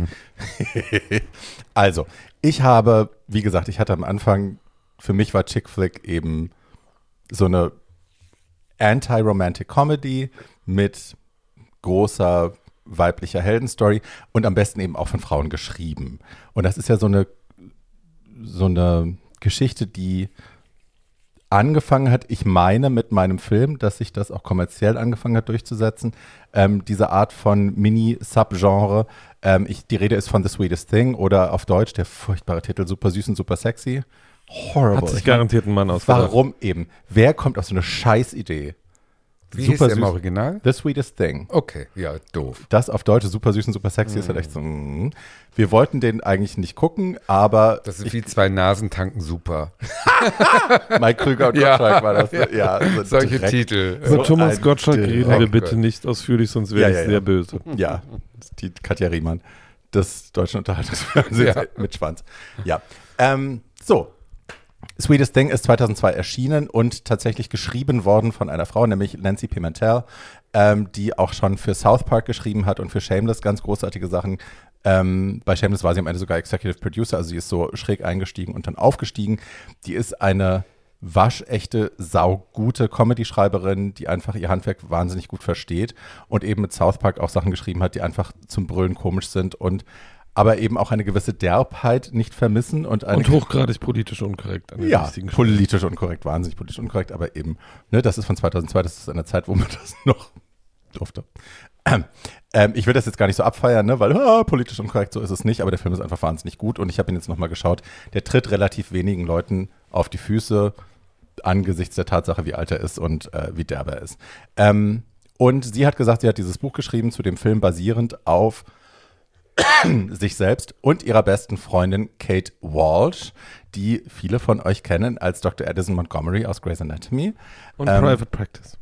A: also, ich habe, wie gesagt, ich hatte am Anfang, für mich war Chick Flick eben so eine Anti-Romantic Comedy mit großer weiblicher Heldenstory und am besten eben auch von Frauen geschrieben. Und das ist ja so eine, so eine Geschichte, die angefangen hat, ich meine mit meinem Film, dass sich das auch kommerziell angefangen hat durchzusetzen, ähm, diese Art von Mini-Subgenre. Ähm, die Rede ist von The Sweetest Thing oder auf Deutsch der furchtbare Titel Super süß und super sexy. Horrible.
C: Hat sich garantiert ein Mann ausgedacht.
A: Warum eben? Wer kommt auf so eine Scheißidee?
B: Wie hieß
A: Super
B: der im
A: süß.
B: Original?
A: The Sweetest Thing.
B: Okay, ja, doof.
A: Das auf Deutsch super süß und super sexy ist halt echt so. mm. Wir wollten den eigentlich nicht gucken, aber
B: Das ist wie zwei Nasen tanken super. (laughs)
A: Mike Krüger und
B: Ja.
A: Gottschalk war das. Ja, so (laughs)
B: Solche
A: direkt.
B: Titel.
C: Über
A: So
C: Thomas Gottschalk reden wir bitte nicht ausführlich, sonst wäre
A: Ja,
C: ich
A: ja, ja.
C: sehr böse.
A: Ja, die Katja Riemann des deutschen Unterhaltungsfernsehens
B: Ja.
A: mit Schwanz. Ja. Ähm, so. Sweetest Thing ist 2002 erschienen und tatsächlich geschrieben worden von einer Frau, nämlich Nancy Pimentel, ähm, die auch schon für South Park geschrieben hat und für Shameless ganz großartige Sachen. Ähm, bei Shameless war sie am Ende sogar Executive Producer, also sie ist so schräg eingestiegen und dann aufgestiegen. Die ist eine waschechte, saugute Comedy-Schreiberin, die einfach ihr Handwerk wahnsinnig gut versteht und eben mit South Park auch Sachen geschrieben hat, die einfach zum Brüllen komisch sind und aber eben auch eine gewisse Derbheit nicht vermissen und eine
C: Und hochgradig politisch unkorrekt an der
A: ja, politisch unkorrekt, wahnsinnig politisch unkorrekt, aber eben, ne, das ist von 2002, das ist eine Zeit, wo man (laughs) das noch durfte. Ähm, ähm, ich will das jetzt gar nicht so abfeiern, ne, weil ah, politisch unkorrekt, so ist es nicht, aber der Film ist einfach wahnsinnig gut und ich habe ihn jetzt nochmal geschaut. Der tritt relativ wenigen Leuten auf die Füße angesichts der Tatsache, wie alt er ist und äh, wie derb er ist. Ähm, und sie hat gesagt, sie hat dieses Buch geschrieben zu dem Film basierend auf (coughs) sich selbst und ihrer besten Freundin Kate Walsh, die viele von euch kennen als Dr. Addison Montgomery aus Grey's Anatomy
C: Und
A: Ähm,
C: Private Practice.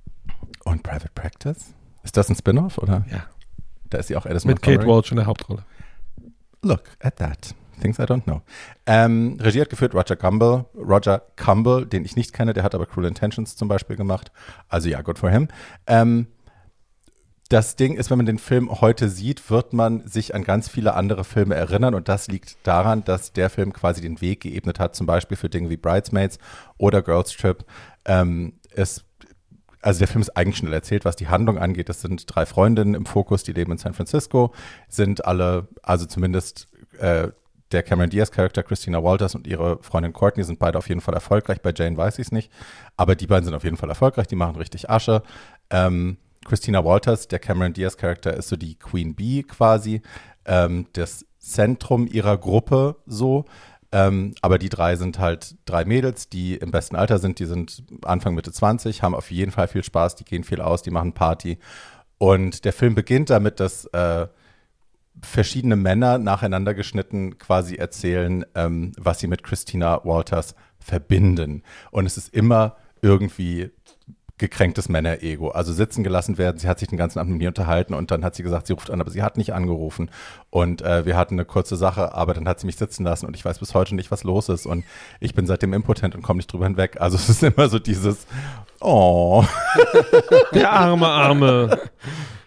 A: und Private Practice. Ist das ein Spin-off oder?
C: Ja.
A: Da ist sie auch Addison
C: Mit Kate
A: Montgomery.
C: Walsh in der Hauptrolle.
A: Look at that. Things I don't know. Ähm, Regie hat geführt Roger Campbell, Roger Campbell, den ich nicht kenne, der hat aber Cruel Intentions zum Beispiel gemacht. Also ja, good for him. Ähm, das Ding ist, wenn man den Film heute sieht, wird man sich an ganz viele andere Filme erinnern und das liegt daran, dass der Film quasi den Weg geebnet hat, zum Beispiel für Dinge wie Bridesmaids oder Girls Trip. Ähm, es also der Film ist eigentlich schnell erzählt, was die Handlung angeht. Das sind drei Freundinnen im Fokus, die leben in San Francisco, sind alle, also zumindest äh, der Cameron Diaz-Charakter Christina Walters und ihre Freundin Courtney sind beide auf jeden Fall erfolgreich. Bei Jane weiß ich es nicht, aber die beiden sind auf jeden Fall erfolgreich, die machen richtig Asche. Ähm, Christina Walters, der Cameron Diaz-Charakter, ist so die Queen Bee quasi, ähm, das Zentrum ihrer Gruppe so. Ähm, aber die drei sind halt drei Mädels, die im besten Alter sind. Die sind Anfang, Mitte 20, haben auf jeden Fall viel Spaß, die gehen viel aus, die machen Party. Und der Film beginnt damit, dass äh, verschiedene Männer nacheinander geschnitten quasi erzählen, ähm, was sie mit Christina Walters verbinden. Und es ist immer irgendwie gekränktes Männerego. Also sitzen gelassen werden. Sie hat sich den ganzen Abend mit mir unterhalten und dann hat sie gesagt, sie ruft an, aber sie hat nicht angerufen. Und äh, wir hatten eine kurze Sache, aber dann hat sie mich sitzen lassen und ich weiß bis heute nicht, was los ist. Und ich bin seitdem impotent und komme nicht drüber hinweg. Also es ist immer so dieses, oh, (laughs)
C: Der arme, arme,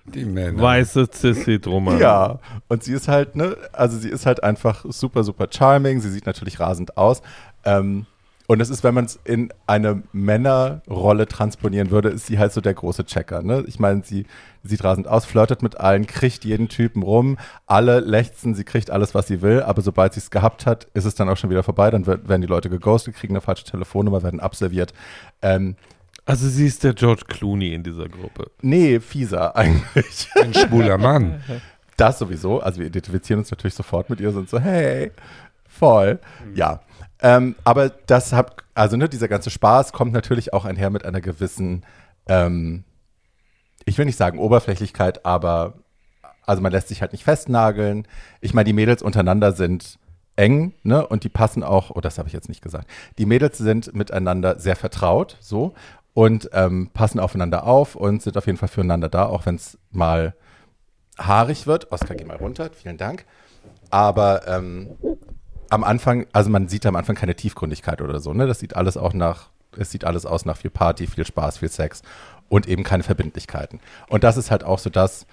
B: Die Männer.
C: weiße Sissy drumherum.
A: ja. Und sie ist halt, ne, also sie ist halt einfach super, super charming. Sie sieht natürlich rasend aus. Ähm, Und es ist, wenn man es in eine Männerrolle transponieren würde, ist sie halt so der große Checker. Ne? Ich meine, sie sieht rasend aus, flirtet mit allen, kriegt jeden Typen rum, alle lechzen, sie kriegt alles, was sie will, aber sobald sie es gehabt hat, ist es dann auch schon wieder vorbei. Dann werden die Leute geghostet, kriegen eine falsche Telefonnummer, werden abserviert. Ähm,
C: Also sie ist der George Clooney in dieser Gruppe.
A: nee, fieser (laughs) eigentlich.
B: Ein schwuler Mann.
A: Das sowieso. Also wir identifizieren uns natürlich sofort mit ihr, sind so, hey, voll. Ja. Ähm, aber das hat, also ne, dieser ganze Spaß kommt natürlich auch einher mit einer gewissen, ähm, ich will nicht sagen Oberflächlichkeit, aber also man lässt sich halt nicht festnageln. Ich meine, die Mädels untereinander sind eng, ne? Und die passen auch, oh, das habe ich jetzt nicht gesagt. Die Mädels sind miteinander sehr vertraut, so, und ähm, passen aufeinander auf und sind auf jeden Fall füreinander da, auch wenn es mal haarig wird. Oskar, geh mal runter, vielen Dank. Aber ähm, am Anfang, also man sieht am Anfang keine Tiefgründigkeit oder so, ne? Das sieht alles auch nach, es sieht alles aus nach viel Party, viel Spaß, viel Sex und eben keine Verbindlichkeiten. Und das ist halt auch so das,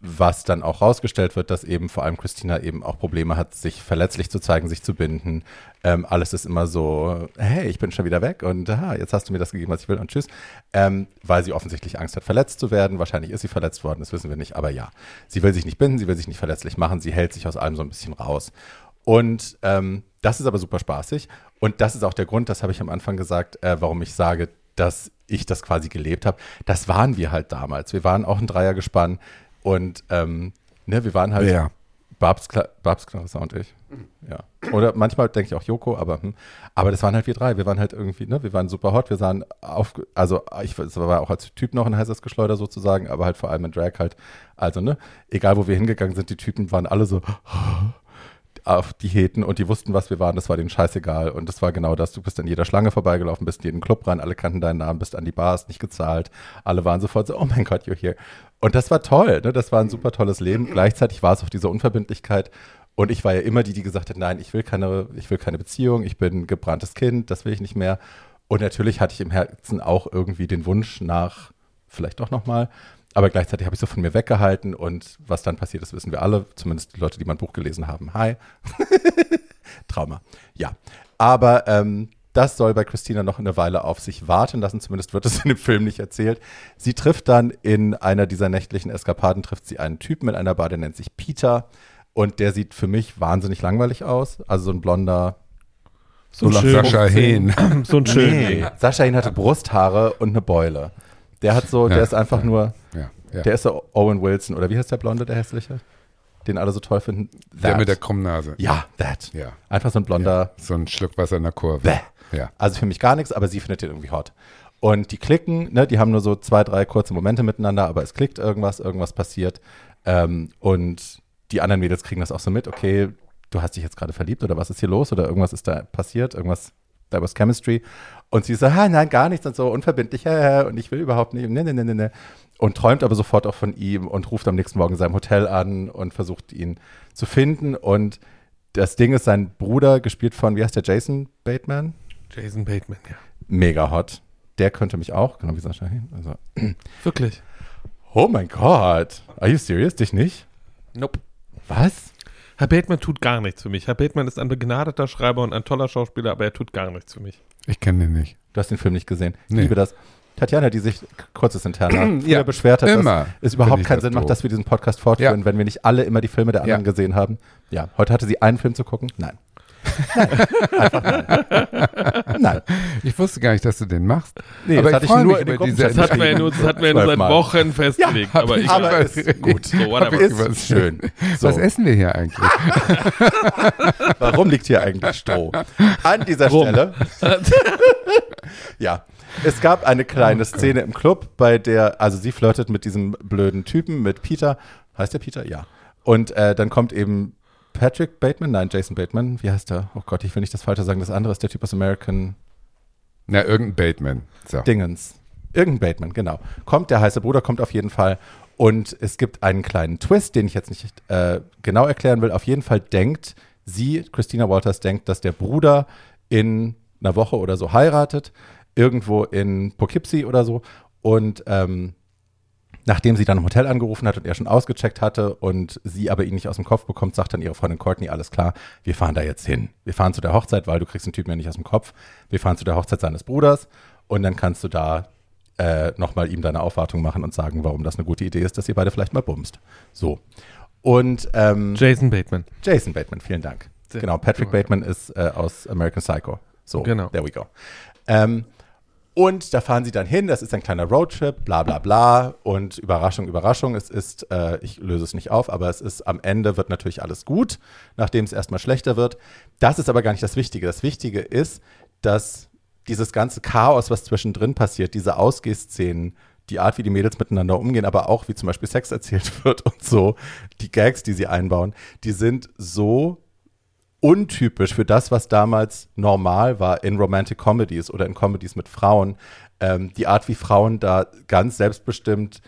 A: was dann auch rausgestellt wird, dass eben vor allem Christina eben auch Probleme hat, sich verletzlich zu zeigen, sich zu binden. Ähm, alles ist immer so, hey, ich bin schon wieder weg und aha, jetzt hast du mir das gegeben, was ich will und tschüss. Ähm, weil sie offensichtlich Angst hat, verletzt zu werden. Wahrscheinlich ist sie verletzt worden, das wissen wir nicht, aber ja. Sie will sich nicht binden, sie will sich nicht verletzlich machen, sie hält sich aus allem so ein bisschen raus. Und ähm, das ist aber super spaßig. Und das ist auch der Grund, das habe ich am Anfang gesagt, äh, warum ich sage, dass ich das quasi gelebt habe. Das waren wir halt damals. Wir waren auch ein Dreiergespann und ähm, ne, wir waren halt
B: Wer?
A: Babs, Kla Babs Clarissa und ich. Ja. Oder manchmal denke ich auch Joko, aber hm. aber das waren halt wir drei. Wir waren halt irgendwie, ne, wir waren super hot, wir sahen auf, also ich war auch als Typ noch ein heißes Geschleuder sozusagen, aber halt vor allem in Drag halt. Also, ne, egal wo wir hingegangen sind, die Typen waren alle so auf die Heten und die wussten, was wir waren, das war denen scheißegal. Und das war genau das. Du bist an jeder Schlange vorbeigelaufen, bist in jeden Club rein, alle kannten deinen Namen, bist an die Bars, nicht gezahlt. Alle waren sofort so, oh mein Gott, you're here. Und das war toll, ne? das war ein super tolles Leben. Gleichzeitig war es auch diese Unverbindlichkeit. Und ich war ja immer die, die gesagt hat, nein, ich will keine, ich will keine Beziehung, ich bin ein gebranntes Kind, das will ich nicht mehr. Und natürlich hatte ich im Herzen auch irgendwie den Wunsch nach, vielleicht doch nochmal, aber gleichzeitig habe ich so von mir weggehalten und was dann passiert ist, wissen wir alle, zumindest die Leute, die mein Buch gelesen haben. Hi. (laughs) Trauma. Ja. Aber ähm, das soll bei Christina noch eine Weile auf sich warten lassen, zumindest wird es in dem Film nicht erzählt. Sie trifft dann in einer dieser nächtlichen Eskapaden, trifft sie einen Typen in einer Bar, der nennt sich Peter und der sieht für mich wahnsinnig langweilig aus. Also so ein blonder,
C: So ein
B: So Sascha Hehn.
C: So ein schön.
A: Nee. Sascha Hehn hatte Brusthaare und eine Beule. Der hat so, der
B: Ja,
A: ist einfach
B: ja.
A: nur,
B: Ja,
A: der ist so Owen Wilson oder wie heißt der Blonde, der hässliche? Den alle so toll finden.
B: Der
A: That.
B: mit der krummen Nase.
A: ja, that.
B: Ja.
A: Einfach so ein blonder,
B: So ein Schluck Wasser in der Kurve.
A: Bäh.
B: Ja.
A: also für mich gar nichts, aber sie findet den irgendwie hot. Und die klicken, ne, die haben nur so zwei, drei kurze Momente miteinander, aber es klickt irgendwas, irgendwas passiert. Ähm, und die anderen Mädels kriegen das auch so mit, okay, du hast dich jetzt gerade verliebt oder was ist hier los oder irgendwas ist da passiert, irgendwas, was Chemistry. Und sie so, ha, nein, gar nichts und so unverbindlich, hä, und ich will überhaupt nicht, ne, ne, ne, ne, ne. Und träumt aber sofort auch von ihm und ruft am nächsten Morgen in seinem Hotel an und versucht ihn zu finden. Und das Ding ist, sein Bruder, gespielt von, wie heißt der, Jason Bateman?
C: Jason Bateman, ja.
A: Mega hot. Der könnte mich auch, genau wie Sascha Hehn. Also,
C: Wirklich.
A: oh mein Gott. Are you serious? Dich nicht?
C: Nope.
A: Was?
C: Herr Bateman tut gar nichts für mich. Herr Bateman ist ein begnadeter Schreiber und ein toller Schauspieler, aber er tut gar nichts für mich.
B: Ich kenne den nicht.
A: Du hast den Film nicht gesehen. Ich
B: Nee.
A: liebe das. Tatjana, die sich kurzes früher
B: Ja,
A: beschwert hat,
B: immer
A: dass es überhaupt keinen Sinn macht, dass wir diesen Podcast fortführen,
B: Ja.
A: wenn wir nicht alle immer die Filme der anderen
B: Ja.
A: gesehen haben. Ja, heute hatte sie einen Film zu gucken. Nein. Nein. Nein.
B: Ich wusste gar nicht, dass du den machst.
A: Nee,
B: aber
A: das hatte
B: ich
A: ich
B: freue
A: nur
B: mich
A: in den
B: über diese
A: Gruppenchat
C: Das hatten wir ja nur, das hatten wir ja nur seit. Wochen festgelegt.
B: hab
C: aber
B: ich
C: ich,
B: aber
A: ist (laughs) gut.
C: So, whatever.
A: Ist
B: was-
A: schön. (laughs) So.
B: Was essen wir hier eigentlich? (laughs)
A: Warum liegt hier eigentlich Stroh? An dieser
C: Rum.
A: Stelle. ja. Es gab eine kleine Szene im Club, bei der, also sie flirtet mit diesem blöden Typen, mit Peter. Heißt der Peter? Ja. Und äh, dann kommt eben Patrick Bateman, nein, Jason Bateman. Wie heißt der? Oh Gott, ich will nicht das Falsche sagen. Das andere ist der Typ aus American
B: Na, irgendein Bateman. So.
A: Dingens. Irgendein Bateman, genau. Kommt, der heiße Bruder kommt auf jeden Fall. Und es gibt einen kleinen Twist, den ich jetzt nicht äh, genau erklären will. Auf jeden Fall denkt sie, Christina Walters, denkt, dass der Bruder in einer Woche oder so heiratet, irgendwo in Poughkeepsie oder so. Und ähm, Nachdem sie dann im Hotel angerufen hat und er schon ausgecheckt hatte und sie aber ihn nicht aus dem Kopf bekommt, sagt dann ihre Freundin Courtney, alles klar, wir fahren da jetzt hin. Wir fahren zu der Hochzeit, weil du kriegst den Typen ja nicht aus dem Kopf. Wir fahren zu der Hochzeit seines Bruders und dann kannst du da äh, nochmal ihm deine Aufwartung machen und sagen, warum das eine gute Idee ist, dass ihr beide vielleicht mal bumst. So. Und ähm,
C: Jason Bateman.
A: Jason Bateman, vielen Dank.
C: Sehr
A: genau, Patrick. Bateman ist äh, aus American Psycho. So,
C: Genau.
A: there we go. Ähm, und da fahren sie dann hin, das ist ein kleiner Roadtrip, bla bla bla. Und Überraschung, Überraschung, es ist, äh, ich löse es nicht auf, aber es ist am Ende wird natürlich alles gut, nachdem es erstmal schlechter wird. Das ist aber gar nicht das Wichtige. Das Wichtige ist, dass dieses ganze Chaos, was zwischendrin passiert, diese Ausgehszenen, die Art, wie die Mädels miteinander umgehen, aber auch wie zum Beispiel Sex erzählt (laughs) wird und so, die Gags, die sie einbauen, die sind so untypisch für das, was damals normal war in Romantic Comedies oder in Comedies mit Frauen. Ähm, die Art, wie Frauen da ganz selbstbestimmt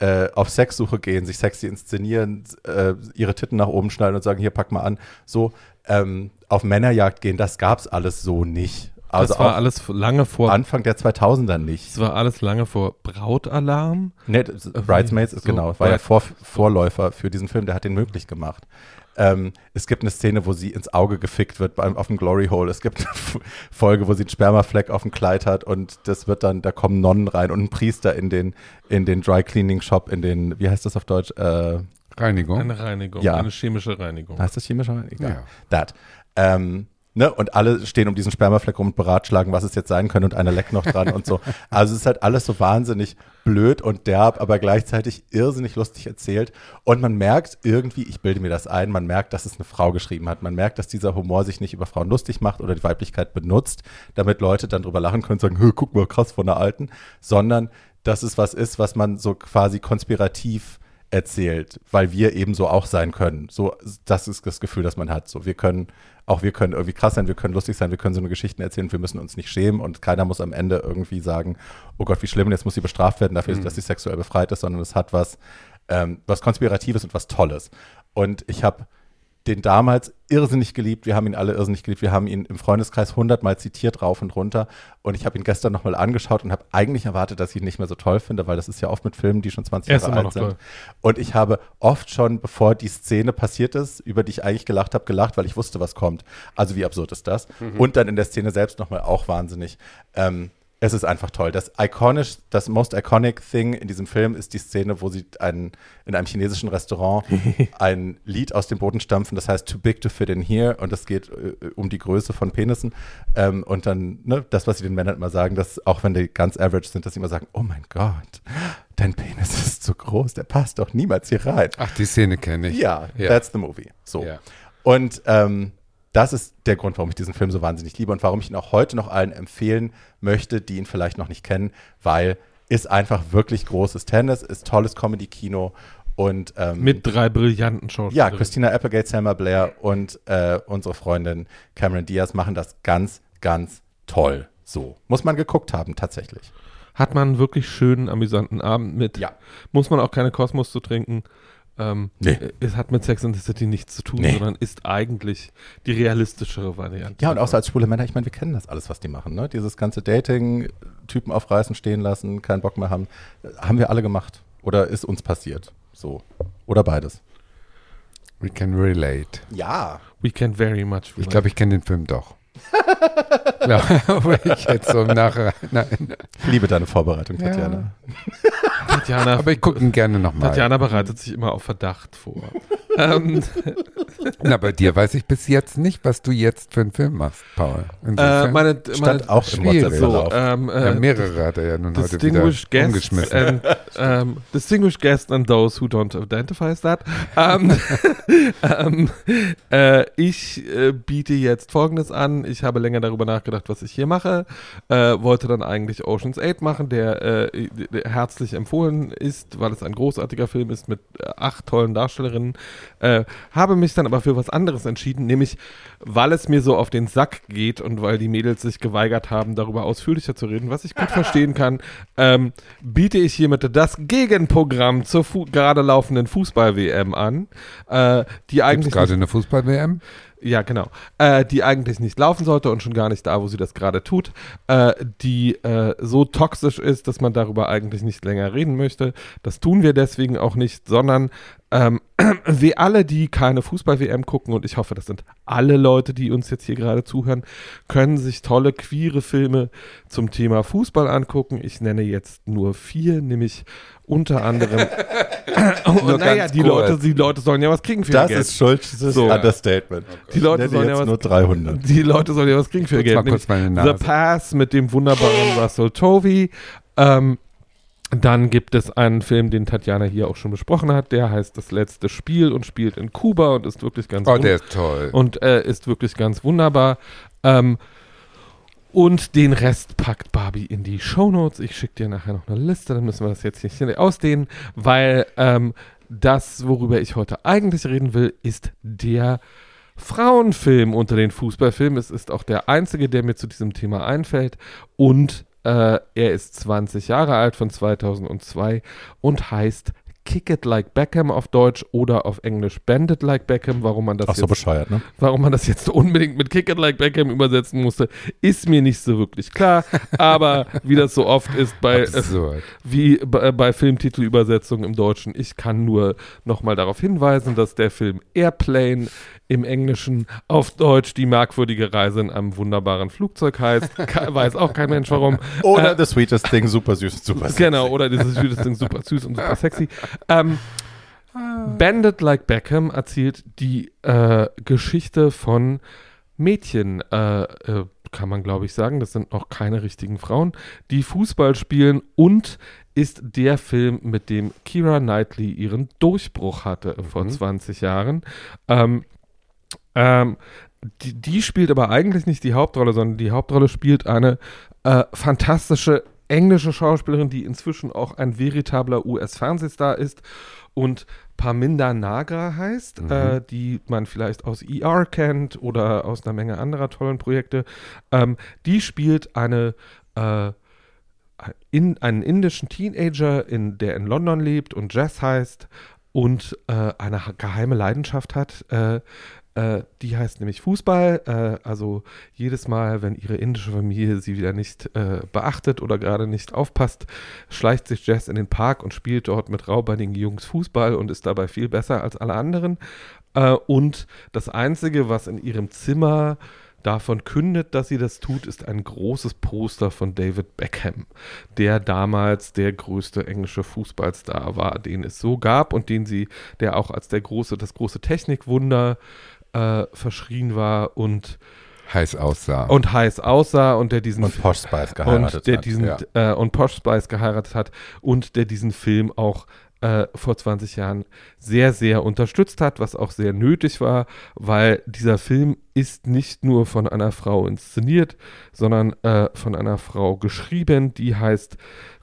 A: äh, auf Sexsuche gehen, sich sexy inszenieren, äh, ihre Titten nach oben schneiden und sagen, hier, pack mal an. So ähm, auf Männerjagd gehen, das gab's alles so nicht. Also
C: das war alles lange vor.
A: Anfang der 2000er nicht.
C: Das war alles lange vor Brautalarm.
A: Nee, Bridesmaids ist
C: so,
A: genau, war ja Vor Vorläufer für diesen Film, der hat den möglich gemacht. Ähm, es gibt eine Szene, wo sie ins Auge gefickt wird beim, auf dem Glory Hole. Es gibt eine F- Folge, wo sie einen Spermafleck auf dem Kleid hat und das wird dann, da kommen Nonnen rein und ein Priester in den, in den Dry Cleaning Shop, in den, wie heißt das auf Deutsch? Äh,
B: Reinigung.
C: Eine Reinigung,
A: Ja.
C: eine chemische Reinigung.
A: heißt das chemischer? Egal.
B: Ja.
A: That. Ähm, ne? Und alle stehen um diesen Spermafleck rum und beratschlagen, was es jetzt sein könnte und einer leckt noch dran und so. (laughs) Also es ist halt alles so wahnsinnig blöd und derb, aber gleichzeitig irrsinnig lustig erzählt. Und man merkt irgendwie, ich bilde mir das ein, man merkt, dass es eine Frau geschrieben hat. Man merkt, dass dieser Humor sich nicht über Frauen lustig macht oder die Weiblichkeit benutzt, damit Leute dann drüber lachen können und sagen, "Hö, guck mal, krass von der Alten, sondern dass es was ist, was man so quasi konspirativ erzählt, weil wir eben so auch sein können. So, das ist das Gefühl, das man hat. So, wir können, auch wir können irgendwie krass sein, wir können lustig sein, wir können so eine Geschichte erzählen, wir müssen uns nicht schämen und keiner muss am Ende irgendwie sagen, oh Gott, wie schlimm, jetzt muss sie bestraft werden dafür, dass sie sexuell befreit ist, sondern es hat was, ähm, was Konspiratives und was Tolles. Und ich habe den damals irrsinnig geliebt. Wir haben ihn alle irrsinnig geliebt. Wir haben ihn im Freundeskreis hundertmal zitiert, rauf und runter. Und ich habe ihn gestern nochmal angeschaut und habe eigentlich erwartet, dass ich ihn nicht mehr so toll finde, weil das ist ja oft mit Filmen, die schon 20
C: Er ist
A: Jahre alt sind.
C: toll.
A: Und ich habe oft schon, bevor die Szene passiert ist, über die ich eigentlich gelacht habe, gelacht, weil ich wusste, was kommt. Also wie absurd ist das? Und dann in der Szene selbst nochmal auch wahnsinnig. Ähm, es ist einfach toll. Das iconisch, das most iconic thing in diesem Film ist die Szene, wo sie einen, in einem chinesischen Restaurant (laughs) ein Lied aus dem Boden stampfen, das heißt Too Big to Fit in Here und es geht äh, um die Größe von Penissen ähm, und dann ne, das, was sie den Männern immer sagen, dass auch wenn die ganz average sind, dass sie immer sagen, oh mein Gott, dein Penis ist zu groß, der passt doch niemals hier rein.
B: Ach, die Szene kenne ich.
A: Ja,
B: Ja.
A: that's the movie. So.
B: Ja.
A: Und ähm, das ist der Grund, warum ich diesen Film so wahnsinnig liebe und warum ich ihn auch heute noch allen empfehlen möchte, die ihn vielleicht noch nicht kennen, weil ist einfach wirklich großes Tennis, ist tolles Comedy-Kino und ähm,
C: Mit drei brillanten Schauspielern.
A: ja, Christina Applegate, Selma Blair und äh, unsere Freundin Cameron Diaz machen das ganz, ganz toll. So. Muss man geguckt haben, tatsächlich.
C: Hat man einen wirklich schönen, amüsanten Abend mit.
A: Ja.
C: Muss man auch keine Kosmos zu trinken. Ähm,
A: Nee.
C: äh, Es hat mit Sex and the City nichts zu tun,
A: Nee.
C: sondern ist eigentlich die realistischere Variante.
A: Ja, und auch so als schwule Männer, ich meine, wir kennen das alles, was die machen. Ne? Dieses ganze Dating, Typen aufreißen, stehen lassen, keinen Bock mehr haben, äh, haben wir alle gemacht. Oder ist uns passiert. So. Oder beides.
B: We can relate.
A: Ja.
C: We can very much.
B: Ich glaube, ich kenne den Film doch. (laughs) Glaube (laughs) ich jetzt so im Nachhinein. Nein.
A: Ich liebe deine Vorbereitung,
B: Ja.
A: Tatjana. (laughs)
C: Tatjana,
B: Aber ich gucke ihn gerne nochmal.
C: Tatjana bereitet sich immer auf Verdacht vor. Ähm, (laughs)
B: Na, bei dir weiß ich bis jetzt nicht, was du jetzt für einen Film machst, Paul.
C: äh, meine,
A: Stand
C: meine
A: auch
B: schwierig.
C: So, ähm,
B: ja,
C: äh,
B: mehrere hat er ja nun heute wieder
C: Distinguished Guests
B: umgeschmissen.
C: and um, distinguished guests and those who don't identify as that. Ähm, (laughs) ähm, äh, ich äh, biete jetzt Folgendes an. Ich habe länger darüber nachgedacht, was ich hier mache. Äh, wollte dann eigentlich Ocean's 8 machen, der, äh, der herzlich empfohlen ist, weil es ein großartiger Film ist mit acht tollen Darstellerinnen. Äh, habe mich dann aber für was anderes entschieden, nämlich weil es mir so auf den Sack geht und weil die Mädels sich geweigert haben, darüber ausführlicher zu reden, was ich gut (laughs) verstehen kann, ähm, biete ich hiermit das Gegenprogramm zur fu gerade laufenden Fußball-WM an, äh, die
B: Gibt
C: eigentlich
B: gerade eine Fußball-WM?
C: Ja, genau. Äh, die eigentlich nicht laufen sollte und schon gar nicht da, wo sie das gerade tut. Äh, die äh, so toxisch ist, dass man darüber eigentlich nicht länger reden möchte. Das tun wir deswegen auch nicht, sondern ähm, (clears throat) wie alle, die keine Fußball-WM gucken, und ich hoffe, das sind alle Leute, die uns jetzt hier gerade zuhören, können sich tolle queere Filme zum Thema Fußball angucken. Ich nenne jetzt nur vier, nämlich unter anderem. (laughs)
B: Nur
C: naja, die
B: kurz.
C: Leute, die Leute sollen ja was kriegen für
A: Das
C: ihr Geld.
A: ist Schulzes
C: So.
A: Understatement.
C: Die Leute sollen ja was-
A: nur 300.
C: Die Leute sollen ja was kriegen für ihr
B: Putz mal (laughs)
C: Geld.
B: kurz meine Nase.
C: The Pass mit dem wunderbaren Russell Tovey. Ähm, dann gibt es einen Film, den Tatjana hier auch schon besprochen hat. Der heißt Das letzte Spiel und spielt in Kuba und ist wirklich ganz
B: Oh, der ist toll.
C: und äh, ist wirklich ganz wunderbar. Ähm, und den Rest packt Barbie in die Shownotes. Ich schicke dir nachher noch eine Liste, dann müssen wir das jetzt nicht ausdehnen, weil ähm, das, worüber ich heute eigentlich reden will, ist der Frauenfilm unter den Fußballfilmen. Es ist auch der einzige, der mir zu diesem Thema einfällt. Und äh, er ist 20 Jahre alt von 2002 und heißt Kick It Like Beckham auf Deutsch oder auf Englisch Bend It Like Beckham. Warum man das
A: Ach so
C: jetzt
A: bescheuert, ne?
C: Warum man das jetzt unbedingt mit Kick It Like Beckham übersetzen musste, ist mir nicht so wirklich klar. Aber wie das so oft ist bei, äh, wie bei, bei Filmtitelübersetzungen im Deutschen, ich kann nur nochmal darauf hinweisen, dass der Film Airplane im Englischen auf Deutsch die merkwürdige Reise in einem wunderbaren Flugzeug heißt. (laughs) Weiß auch kein Mensch warum.
A: Oder The Sweetest Thing, super süß und super sexy.
C: Genau, oder dieses süßes Ding super süß und super sexy. Ähm, Bandit Like Beckham erzählt die äh, Geschichte von Mädchen, äh, äh, kann man glaube ich sagen, das sind noch keine richtigen Frauen, die Fußball spielen und ist der Film, mit dem Kira Knightley ihren Durchbruch hatte vor 20 Jahren. Ähm, ähm, die, die spielt aber eigentlich nicht die Hauptrolle, sondern die Hauptrolle spielt eine äh, fantastische englische Schauspielerin, die inzwischen auch ein veritabler US-Fernsehstar ist und Parminder Nagra heißt, äh, die man vielleicht aus ER kennt oder aus einer Menge anderer tollen Projekte. Ähm, die spielt eine äh, in, einen indischen Teenager, in, der in London lebt und Jazz heißt und äh, eine geheime Leidenschaft hat. Äh, äh, die heißt nämlich Fußball. Äh, also jedes Mal, wenn ihre indische Familie sie wieder nicht äh, beachtet oder gerade nicht aufpasst, schleicht sich Jazz in den Park und spielt dort mit raubeinigen Jungs Fußball und ist dabei viel besser als alle anderen. Äh, und das Einzige, was in ihrem Zimmer davon kündet, dass sie das tut, ist ein großes Poster von David Beckham, der damals der größte englische Fußballstar war, den es so gab und den sie, der auch als der große, das große Technikwunder äh, verschrien war und,
B: Heiß aussah.
C: und heiß aussah und der diesen
A: Und Posh Spice geheiratet
C: und
A: hat.
C: diesen
B: ja.
C: äh, und Posh Spice geheiratet hat und der diesen Film auch äh, vor 20 Jahren sehr, sehr unterstützt hat, was auch sehr nötig war, weil dieser Film ist nicht nur von einer Frau inszeniert, sondern äh, von einer Frau geschrieben, die heißt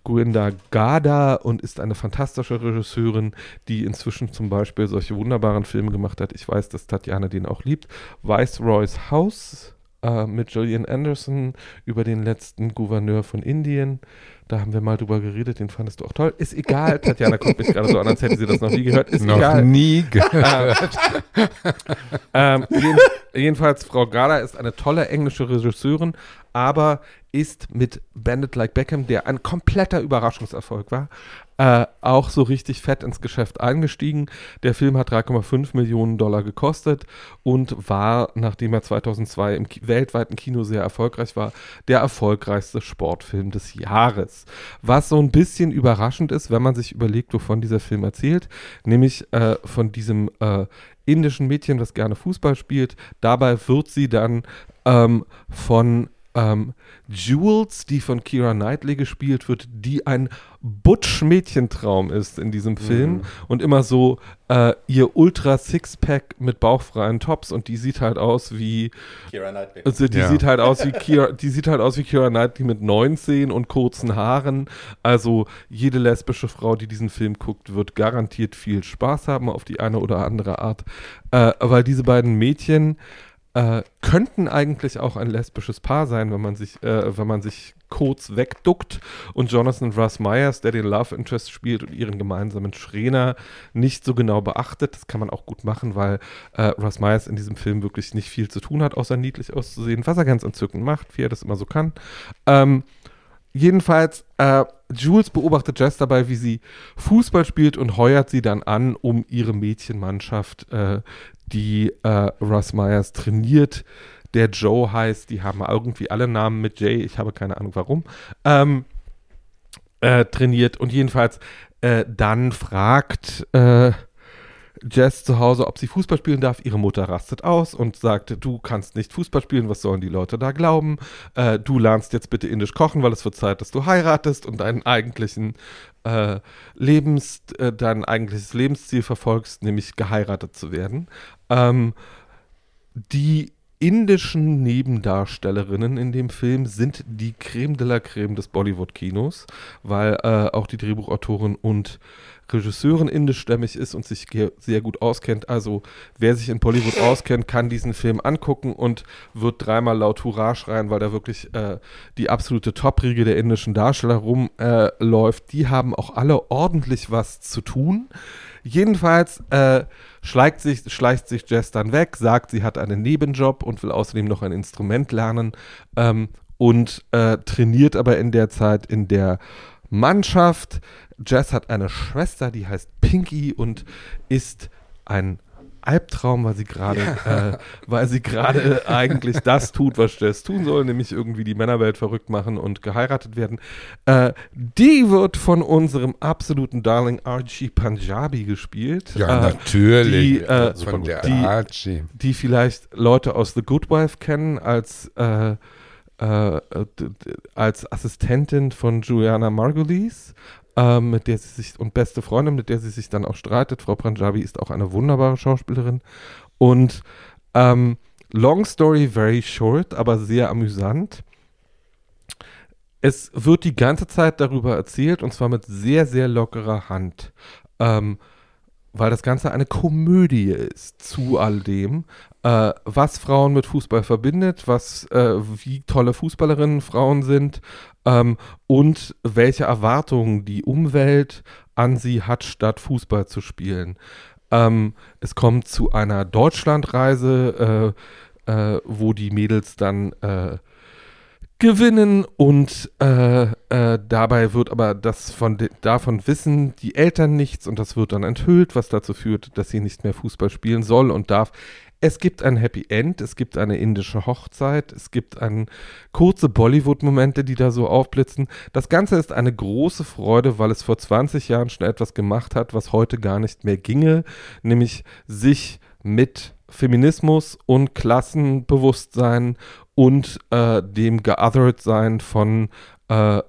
C: Guinda Gada und ist eine fantastische Regisseurin, die inzwischen zum Beispiel solche wunderbaren Filme gemacht hat. Ich weiß, dass Tatjana den auch liebt. Viceroy's House äh, mit Gillian Anderson über den letzten Gouverneur von Indien. Da haben wir mal drüber geredet, den fandest du auch toll. Ist egal, (laughs) Tatjana guckt mich gerade so an, als hätte sie das noch nie gehört. Ist
B: Noch
C: egal.
B: nie gehört.
C: Ähm, (laughs) jeden, jedenfalls, Frau Gala ist eine tolle englische Regisseurin, aber ist mit Bandit Like Beckham, der ein kompletter Überraschungserfolg war, äh, auch so richtig fett ins Geschäft eingestiegen. Der Film hat 3,5 Millionen Dollar gekostet und war, nachdem er 2002 im Ki weltweiten Kino sehr erfolgreich war, der erfolgreichste Sportfilm des Jahres. Was so ein bisschen überraschend ist, wenn man sich überlegt, wovon dieser Film erzählt, nämlich äh, von diesem äh, indischen Mädchen, das gerne Fußball spielt. Dabei wird sie dann ähm, von ähm, Jules, die von Kira Knightley gespielt wird, die ein Butch-Mädchentraum ist in diesem Film und immer so äh, ihr Ultra-Sixpack mit bauchfreien Tops und die sieht halt aus wie
A: Keira Knightley.
C: also die
B: Ja.
C: sieht halt aus wie (laughs) Kira, die sieht halt aus wie Kira Knightley mit 19 und kurzen Haaren. Also jede lesbische Frau, die diesen Film guckt, wird garantiert viel Spaß haben auf die eine oder andere Art, äh, weil diese beiden Mädchen äh, könnten eigentlich auch ein lesbisches Paar sein, wenn man sich, äh, wenn man sich Codes wegduckt und Jonathan Russ Myers, der den Love Interest spielt und ihren gemeinsamen Trainer nicht so genau beachtet. Das kann man auch gut machen, weil äh, Russ Myers in diesem Film wirklich nicht viel zu tun hat, außer niedlich auszusehen, was er ganz entzückend macht, wie er das immer so kann. Ähm, jedenfalls, äh, Jules beobachtet Jess dabei, wie sie Fußball spielt und heuert sie dann an, um ihre Mädchenmannschaft, äh, die äh, Russ Myers trainiert, der Joe heißt, die haben irgendwie alle Namen mit Jay, ich habe keine Ahnung warum, ähm, äh, trainiert. Und jedenfalls äh, dann fragt äh, Jess zu Hause, ob sie Fußball spielen darf. Ihre Mutter rastet aus und sagt, du kannst nicht Fußball spielen, was sollen die Leute da glauben? Äh, du lernst jetzt bitte indisch kochen, weil es wird Zeit, dass du heiratest und deinen eigentlichen äh, Lebens, äh, dein eigentliches Lebensziel verfolgst, nämlich geheiratet zu werden. Ähm, die indischen Nebendarstellerinnen in dem Film sind die Creme de la Creme des Bollywood-Kinos, weil äh, auch die Drehbuchautorin und Regisseurin indischstämmig ist und sich sehr gut auskennt. Also wer sich in Bollywood (laughs) auskennt, kann diesen Film angucken und wird dreimal laut Hurra schreien, weil da wirklich äh, die absolute Top-Riege der indischen Darsteller rumläuft. Äh, die haben auch alle ordentlich was zu tun. Jedenfalls äh, schleicht, sich, schleicht sich Jess dann weg, sagt, sie hat einen Nebenjob und will außerdem noch ein Instrument lernen ähm, und äh, trainiert aber in der Zeit in der Mannschaft. Jess hat eine Schwester, die heißt Pinky und ist ein Albtraum, weil sie gerade, ja. äh, weil sie gerade eigentlich das tut, was Jess tun soll, nämlich irgendwie die Männerwelt verrückt machen und geheiratet werden. Äh, die wird von unserem absoluten Darling Archie Punjabi gespielt.
B: Ja, äh, natürlich.
C: Die, äh, von der die, Archie. Die vielleicht Leute aus The Good Wife kennen als äh, äh, als Assistentin von Juliana Margulies ähm, mit der sie sich, und beste Freundin, mit der sie sich dann auch streitet. Frau Pranjabi ist auch eine wunderbare Schauspielerin. Und ähm, long story very short, aber sehr amüsant. Es wird die ganze Zeit darüber erzählt und zwar mit sehr, sehr lockerer Hand. Ähm, weil das Ganze eine Komödie ist zu all dem, äh, was Frauen mit Fußball verbindet, was, äh, wie tolle Fußballerinnen Frauen sind ähm, und welche Erwartungen die Umwelt an sie hat, statt Fußball zu spielen. Ähm, es kommt zu einer Deutschlandreise, äh, äh wo die Mädels dann äh, gewinnen und äh, äh, dabei wird aber das von davon wissen die Eltern nichts und das wird dann enthüllt, was dazu führt, dass sie nicht mehr Fußball spielen soll und darf. Es gibt ein Happy End, es gibt eine indische Hochzeit, es gibt ein, kurze Bollywood-Momente, die da so aufblitzen. Das Ganze ist eine große Freude, weil es vor 20 Jahren schon etwas gemacht hat, was heute gar nicht mehr ginge, nämlich sich mit Feminismus und Klassenbewusstsein und äh, dem Geothered-Sein von, äh,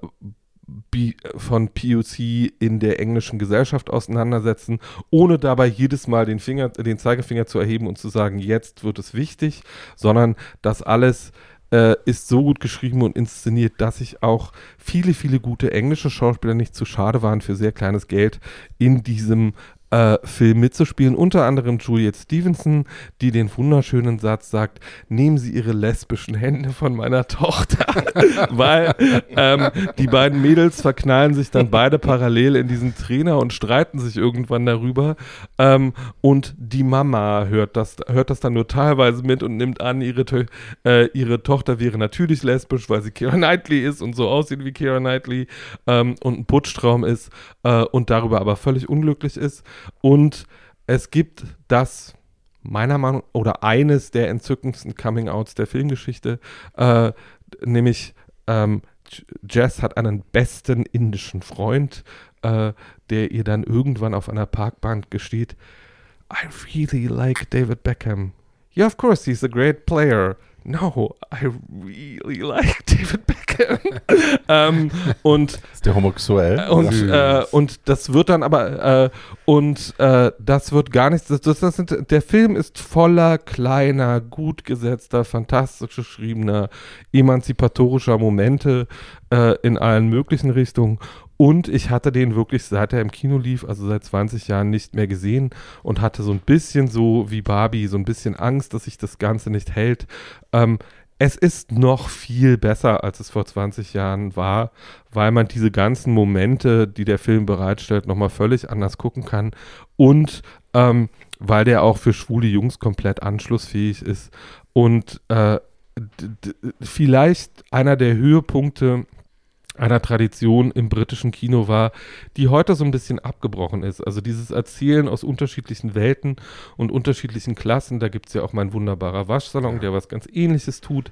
C: von POC in der englischen Gesellschaft auseinandersetzen, ohne dabei jedes Mal den, Finger, den Zeigefinger zu erheben und zu sagen, jetzt wird es wichtig, sondern das alles äh, ist so gut geschrieben und inszeniert, dass sich auch viele, viele gute englische Schauspieler nicht zu schade waren, für sehr kleines Geld in diesem äh, Film mitzuspielen. Unter anderem Juliette Stevenson, die den wunderschönen Satz sagt: Nehmen Sie Ihre lesbischen Hände von meiner Tochter, (laughs) weil ähm, die beiden Mädels verknallen sich dann beide parallel in diesen Trainer und streiten sich irgendwann darüber. Ähm, und die Mama hört das, hört das dann nur teilweise mit und nimmt an, ihre, äh, ihre Tochter wäre natürlich lesbisch, weil sie Keira Knightley ist und so aussieht wie Keira Knightley ähm, und ein Putschtraum ist äh, und darüber aber völlig unglücklich ist. Und es gibt das meiner Meinung nach, oder eines der entzückendsten Coming-Outs der Filmgeschichte, äh, nämlich ähm, Jess hat einen besten indischen Freund, äh, der ihr dann irgendwann auf einer Parkbank gesteht, I really like David Beckham. Yeah, of course, he's a great player no, I really like David Beckham. (laughs) ähm, und
A: ist der homosexuell?
C: Und, äh, und das wird dann aber äh, und äh, das wird gar nichts. Das, das, das sind, der Film ist voller kleiner, gut gesetzter, fantastisch geschriebener, emanzipatorischer Momente äh, in allen möglichen Richtungen und ich hatte den wirklich, seit er im Kino lief, also seit 20 Jahren nicht mehr gesehen und hatte so ein bisschen so wie Barbie, so ein bisschen Angst, dass sich das Ganze nicht hält. Ähm, es ist noch viel besser, als es vor 20 Jahren war, weil man diese ganzen Momente, die der Film bereitstellt, nochmal völlig anders gucken kann und ähm, weil der auch für schwule Jungs komplett anschlussfähig ist und äh, vielleicht einer der Höhepunkte einer Tradition im britischen Kino war, die heute so ein bisschen abgebrochen ist. Also dieses Erzählen aus unterschiedlichen Welten und unterschiedlichen Klassen. Da gibt es ja auch mein wunderbarer Waschsalon, der was ganz ähnliches tut,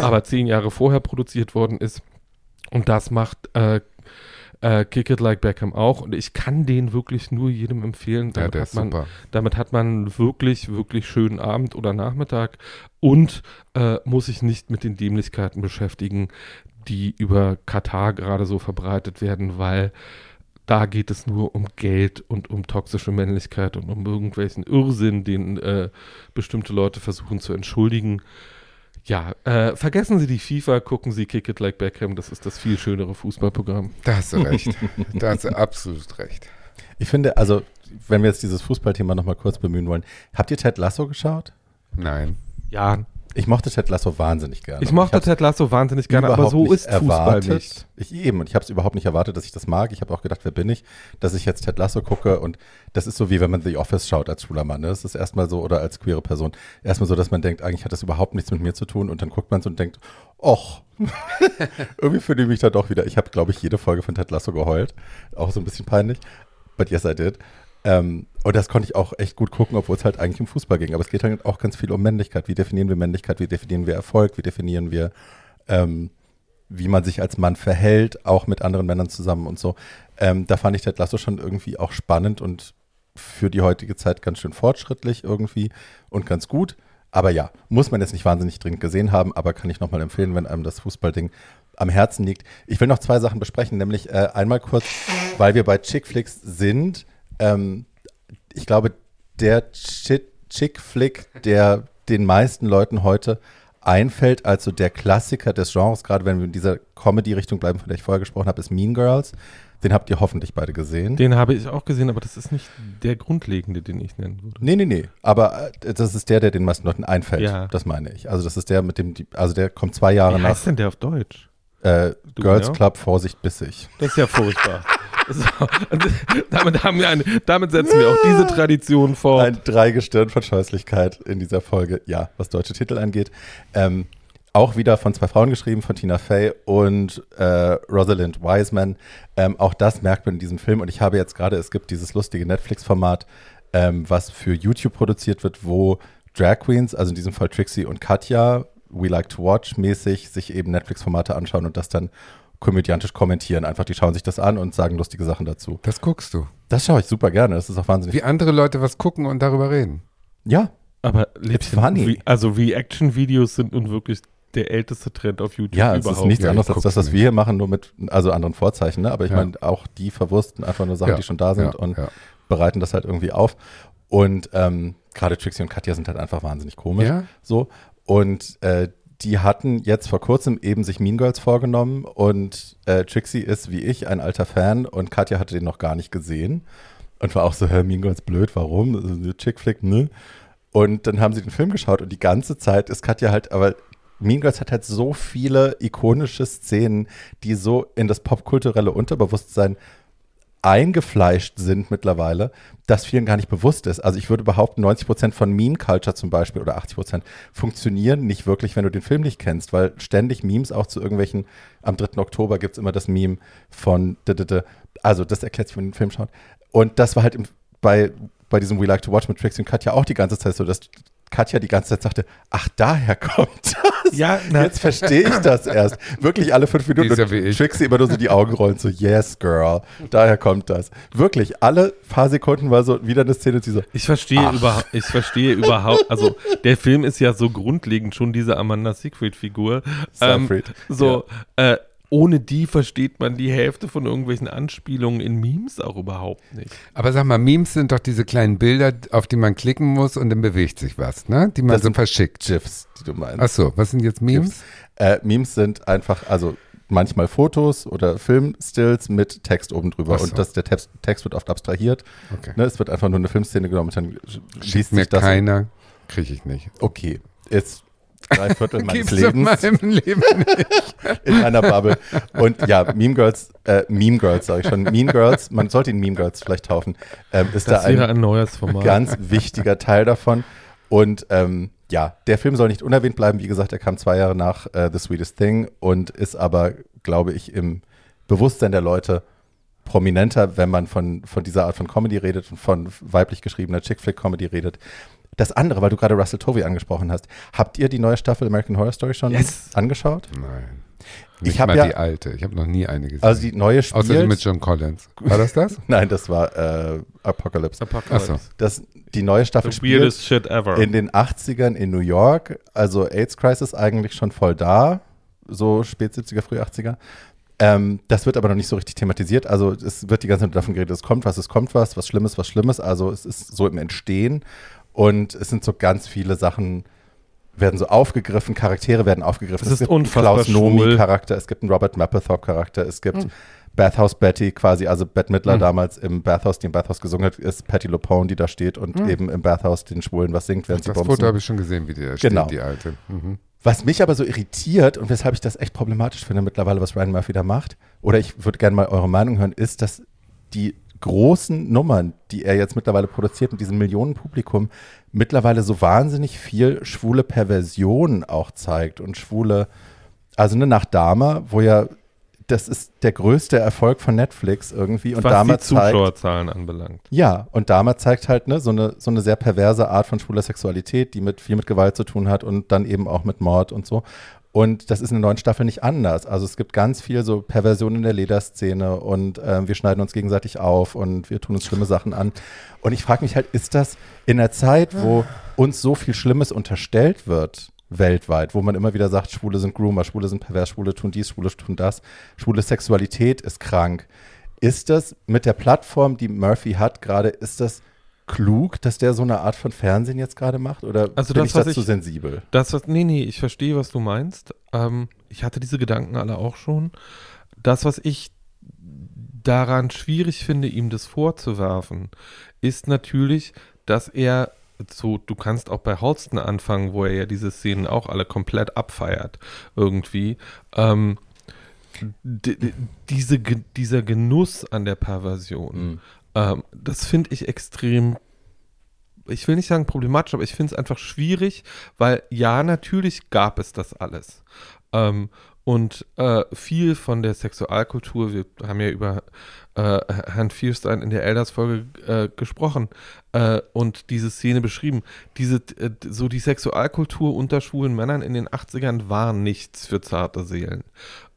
C: aber zehn Jahre vorher produziert worden ist. Und das macht äh, äh, Kick It Like Beckham auch. Und ich kann den wirklich nur jedem empfehlen. Damit,
B: Ja,
C: hat man,
B: super.
C: damit hat man wirklich, wirklich schönen Abend oder Nachmittag und äh, muss sich nicht mit den Dämlichkeiten beschäftigen, die über Katar gerade so verbreitet werden, weil da geht es nur um Geld und um toxische Männlichkeit und um irgendwelchen Irrsinn, den äh, bestimmte Leute versuchen zu entschuldigen. Ja, äh, vergessen Sie die FIFA, gucken Sie Kick It Like Beckham, das ist das viel schönere Fußballprogramm.
B: Da hast du recht. (laughs) da hast du absolut recht.
A: Ich finde, also, wenn wir jetzt dieses Fußballthema nochmal kurz bemühen wollen, habt ihr Ted Lasso geschaut?
B: Nein.
C: Ja,
A: Ich mochte Ted Lasso wahnsinnig gerne.
C: ich mochte
A: hab's
C: Ted Lasso wahnsinnig gerne, aber so ist Fußball nicht.
A: Ich eben, und ich habe es überhaupt nicht erwartet, dass ich das mag. Ich habe auch gedacht, wer bin ich, dass ich jetzt Ted Lasso gucke und das ist so wie wenn man The Office schaut als schwuler Mann. Ne? Das ist erstmal so, oder als queere Person, erstmal so, dass man denkt, eigentlich hat das überhaupt nichts mit mir zu tun und dann guckt man es und denkt, och, (laughs) irgendwie fühle ich mich da doch wieder. Ich habe, glaube ich, jede Folge von Ted Lasso geheult. Auch so ein bisschen peinlich. But yes, I did. Ähm, und das konnte ich auch echt gut gucken, obwohl es halt eigentlich um Fußball ging. Aber es geht halt auch ganz viel um Männlichkeit. Wie definieren wir Männlichkeit? Wie definieren wir Erfolg? Wie definieren wir, ähm, wie man sich als Mann verhält, auch mit anderen Männern zusammen und so. Ähm, da fand ich Ted Lasso schon irgendwie auch spannend und für die heutige Zeit ganz schön fortschrittlich irgendwie und ganz gut. Aber ja, muss man jetzt nicht wahnsinnig dringend gesehen haben, aber kann ich nochmal empfehlen, wenn einem das Fußballding am Herzen liegt. Ich will noch zwei Sachen besprechen, nämlich äh, einmal kurz, weil wir bei Chick Flicks sind. Ähm, ich glaube, der Chi- Chick Flick, der den meisten Leuten heute einfällt, als so der Klassiker des Genres, gerade wenn wir in dieser Comedy-Richtung bleiben, von der ich vorher gesprochen habe, ist Mean Girls. Den habt ihr hoffentlich beide gesehen.
C: Den habe ich auch gesehen, aber das ist nicht der grundlegende, den ich nennen würde.
A: Nee, nee, nee. Aber äh, das ist der, der den meisten Leuten einfällt.
C: Ja.
A: Das meine ich. Also das ist der mit dem, also der kommt zwei Jahre
C: Wie
A: nach
C: heißt denn der auf Deutsch?
A: Äh,
C: Du,
A: Girls
C: ja?
A: Club Vorsicht bissig.
C: Das ist ja furchtbar. (laughs) so, (laughs) damit, haben wir eine, damit setzen wir auch diese Tradition fort.
A: Ein Dreigestirn von Scheußlichkeit in dieser Folge. Ja, was deutsche Titel angeht. Ähm, auch wieder von zwei Frauen geschrieben, von Tina Fey und äh, Rosalind Wiseman. Ähm, auch das merkt man in diesem Film. Und ich habe jetzt gerade, es gibt dieses lustige Netflix-Format, ähm, was für YouTube produziert wird, wo Drag Queens, also in diesem Fall Trixie und Katja, We Like to Watch mäßig, sich eben Netflix-Formate anschauen und das dann komödiantisch kommentieren. Einfach, die schauen sich das an und sagen lustige Sachen dazu.
B: Das guckst du.
A: Das schaue ich super gerne. Das ist auch wahnsinnig.
B: Wie andere Leute was gucken und darüber reden.
A: Ja,
C: aber
A: It's funny.
C: Re also Reaction-Videos sind nun wirklich der älteste Trend auf YouTube
A: Ja, es
C: überhaupt.
A: ist nichts
B: Ja,
A: anderes als das, was wir hier machen, nur mit also anderen Vorzeichen. Ne? Aber ich
B: Ja.
A: meine, auch die verwursten einfach nur Sachen,
B: Ja,
A: die schon da sind
B: ja,
A: und
B: ja.
A: bereiten das halt irgendwie auf. Und ähm, gerade Trixie und Katja sind halt einfach wahnsinnig komisch.
B: Ja?
A: So. Und äh, die hatten jetzt vor kurzem eben sich Mean Girls vorgenommen und äh, Trixie ist wie ich ein alter Fan und Katja hatte den noch gar nicht gesehen und war auch so, hä, Mean Girls blöd, warum? Also, eine Chick-Flick, ne? Und dann haben sie den Film geschaut und die ganze Zeit ist Katja halt, aber Mean Girls hat halt so viele ikonische Szenen, die so in das popkulturelle Unterbewusstsein eingefleischt sind mittlerweile, dass vielen gar nicht bewusst ist. Also ich würde behaupten, 90 Prozent von Meme Culture zum Beispiel oder 80 Prozent funktionieren nicht wirklich, wenn du den Film nicht kennst, weil ständig Memes auch zu irgendwelchen, am 3. Oktober gibt es immer das Meme von, also das erklärt sich, wenn man den Film schaut. Und das war halt im, bei, bei diesem We Like to Watch mit Trixie und Katja auch die ganze Zeit so, dass Katja die ganze Zeit sagte, ach, daher kommt das.
C: Ja, na,
A: Jetzt verstehe ich das erst. Wirklich alle fünf Minuten.
B: Ja ich.
A: Trixie immer nur so die Augen rollen, so, yes, girl. Daher kommt das. Wirklich, alle paar Sekunden war so wieder eine Szene, die so,
C: ich verstehe überhaupt, ich verstehe überhaupt, also der Film ist ja so grundlegend schon diese Amanda Siegfried-Figur. Ähm, so, äh, ohne die versteht man die Hälfte von irgendwelchen Anspielungen in Memes auch überhaupt nicht.
B: Aber sag mal, Memes sind doch diese kleinen Bilder, auf die man klicken muss und dann bewegt sich was, ne? Die man
A: Das
B: so
A: sind
B: verschickt.
A: GIFs, die du meinst.
B: Ach so, was sind jetzt Memes?
A: Äh, Memes sind einfach, also manchmal Fotos oder Filmstills mit Text oben drüber.
B: So.
A: Und das, der Text, Text wird oft abstrahiert.
B: Okay.
A: Ne, es wird einfach nur eine Filmszene genommen und dann
B: Schickt
A: liest
B: mir
A: sich das.
B: keiner, kriege ich nicht.
A: Okay, jetzt drei Viertel (laughs) meines
B: Gibt's in
A: Lebens
B: meinem Leben nicht.
A: in einer Bubble. Und ja, Meme Girls, äh, Meme Girls sage ich schon, Meme Girls, man sollte ihn Meme Girls vielleicht taufen, ähm, ist
C: Das
A: da ein
C: wäre ein neues Format.
A: ganz wichtiger Teil davon. Und ähm, ja, der Film soll nicht unerwähnt bleiben. Wie gesagt, er kam zwei Jahre nach äh, The Sweetest Thing und ist aber, glaube ich, im Bewusstsein der Leute prominenter, wenn man von, von dieser Art von Comedy redet und von weiblich geschriebener Chick-Flick-Comedy redet. Das andere, weil du gerade Russell Tovey angesprochen hast, habt ihr die neue Staffel American Horror Story schon
C: Yes.
A: angeschaut?
B: Nein.
A: Ich
B: Nicht
A: hab
B: mal
A: ja-
B: die alte. Ich habe noch nie eine gesehen.
A: Also die neue
B: Außer die
A: spielt.
B: mit John Collins. War das das? (laughs)
A: Nein, das war äh, Apocalypse.
C: Apocalypse.
B: Ach so.
A: Das, die neue Staffel
C: The
A: spielt
C: weirdest shit ever.
A: in den 80ern in New York, also AIDS Crisis eigentlich schon voll da, so spät 70er, früh 80er. Ähm, das wird aber noch nicht so richtig thematisiert. Also es wird die ganze Zeit davon geredet, es kommt was, es kommt was, was Schlimmes, was Schlimmes. Also es ist so im Entstehen und es sind so ganz viele Sachen werden so aufgegriffen, Charaktere werden aufgegriffen.
C: Es ist
A: gibt einen Klaus Nomi
C: schwul.
A: Charakter, es gibt einen Robert Mapplethorpe Charakter, es
C: Hm.
A: gibt Bathhouse Betty quasi, also Bette Midler
B: Hm.
A: damals im Bathhouse, die im Bathhouse gesungen hat, ist Patty LuPone, die da steht und eben im Bathhouse den Schwulen was singt, während sie
B: Das
A: bumsen.
B: Foto habe ich schon gesehen, wie die da
A: Genau.
B: steht, die alte. Mhm.
A: Was mich aber so irritiert und weshalb ich das echt problematisch finde mittlerweile, was Ryan Murphy da macht, oder ich würde gerne mal eure Meinung hören, ist, dass die großen Nummern, die er jetzt mittlerweile produziert mit diesem Millionenpublikum, mittlerweile so wahnsinnig viel schwule Perversion auch zeigt und schwule, also ne, nach Dama, wo ja, das ist der größte Erfolg von Netflix irgendwie und
C: was
A: Dama
C: die
A: zeigt,
C: Zuschauerzahlen anbelangt.
A: ja, und Dama zeigt halt ne, so, eine, so eine sehr perverse Art von schwuler Sexualität, die mit viel mit Gewalt zu tun hat und dann eben auch mit Mord und so. Und das ist in der neuen Staffel nicht anders. Also es gibt ganz viel so Perversion in der Lederszene und ähm, wir schneiden uns gegenseitig auf und wir tun uns schlimme Sachen an. Und ich frage mich halt, ist das in der Zeit, wo uns so viel Schlimmes unterstellt wird, weltweit, wo man immer wieder sagt, Schwule sind Groomer, Schwule sind pervers, Schwule tun dies, Schwule tun das, schwule Sexualität ist krank. Ist das mit der Plattform, die Murphy hat, gerade, ist das klug, dass der so eine Art von Fernsehen jetzt gerade macht? Oder
C: Also
A: bin
C: das,
A: ich dazu
C: ich-
A: sensibel?
C: Das, was, nee, nee, ich verstehe, was du meinst. Ähm, ich hatte diese Gedanken alle auch schon. Das, was ich daran schwierig finde, ihm das vorzuwerfen, ist natürlich, dass er so, du kannst auch bei Holston anfangen, wo er ja diese Szenen auch alle komplett abfeiert, irgendwie. Ähm, diese, dieser Genuss an der Perversion,
A: Mhm.
C: Ähm, das finde ich extrem, ich will nicht sagen problematisch, aber ich finde es einfach schwierig, weil ja, natürlich gab es das alles. Ähm, und äh, viel von der Sexualkultur, wir haben ja über äh, Herrn Fierstein in der Elders-Folge äh, gesprochen äh, und diese Szene beschrieben. Diese, äh, so die Sexualkultur unter schwulen Männern in den 80ern war nichts für zarte Seelen.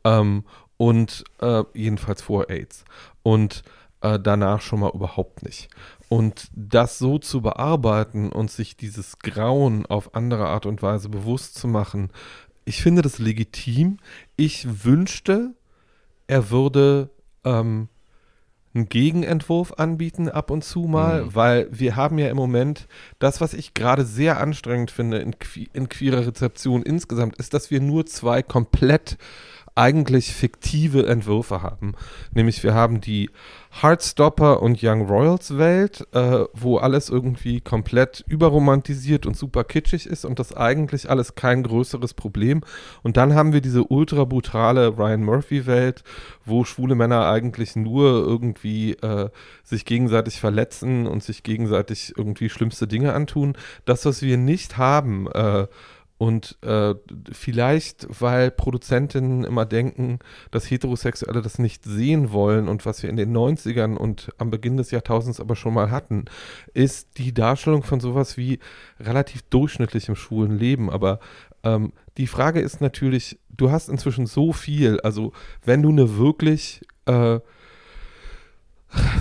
C: Ähm, und äh, jedenfalls vor AIDS. Und äh, danach schon mal überhaupt nicht. Und das so zu bearbeiten und sich dieses Grauen auf andere Art und Weise bewusst zu machen, ich finde das legitim. Ich wünschte, er würde ähm, einen Gegenentwurf anbieten ab und zu mal,
A: Mhm.
C: weil wir haben ja im Moment das, was ich gerade sehr anstrengend finde in, in queerer Rezeption insgesamt, ist, dass wir nur zwei komplett eigentlich fiktive Entwürfe haben. Nämlich wir haben die Heartstopper und Young Royals Welt, äh, wo alles irgendwie komplett überromantisiert und super kitschig ist und das eigentlich alles kein größeres Problem. Und dann haben wir diese ultra brutale Ryan Murphy Welt, wo schwule Männer eigentlich nur irgendwie äh, sich gegenseitig verletzen und sich gegenseitig irgendwie schlimmste Dinge antun. Das, was wir nicht haben, äh, und äh, vielleicht, weil Produzentinnen immer denken, dass Heterosexuelle das nicht sehen wollen und was wir in den 90ern und am Beginn des Jahrtausends aber schon mal hatten, ist die Darstellung von sowas wie relativ durchschnittlichem schwulen Leben. Aber ähm, die Frage ist natürlich, du hast inzwischen so viel, also wenn du eine wirklich äh,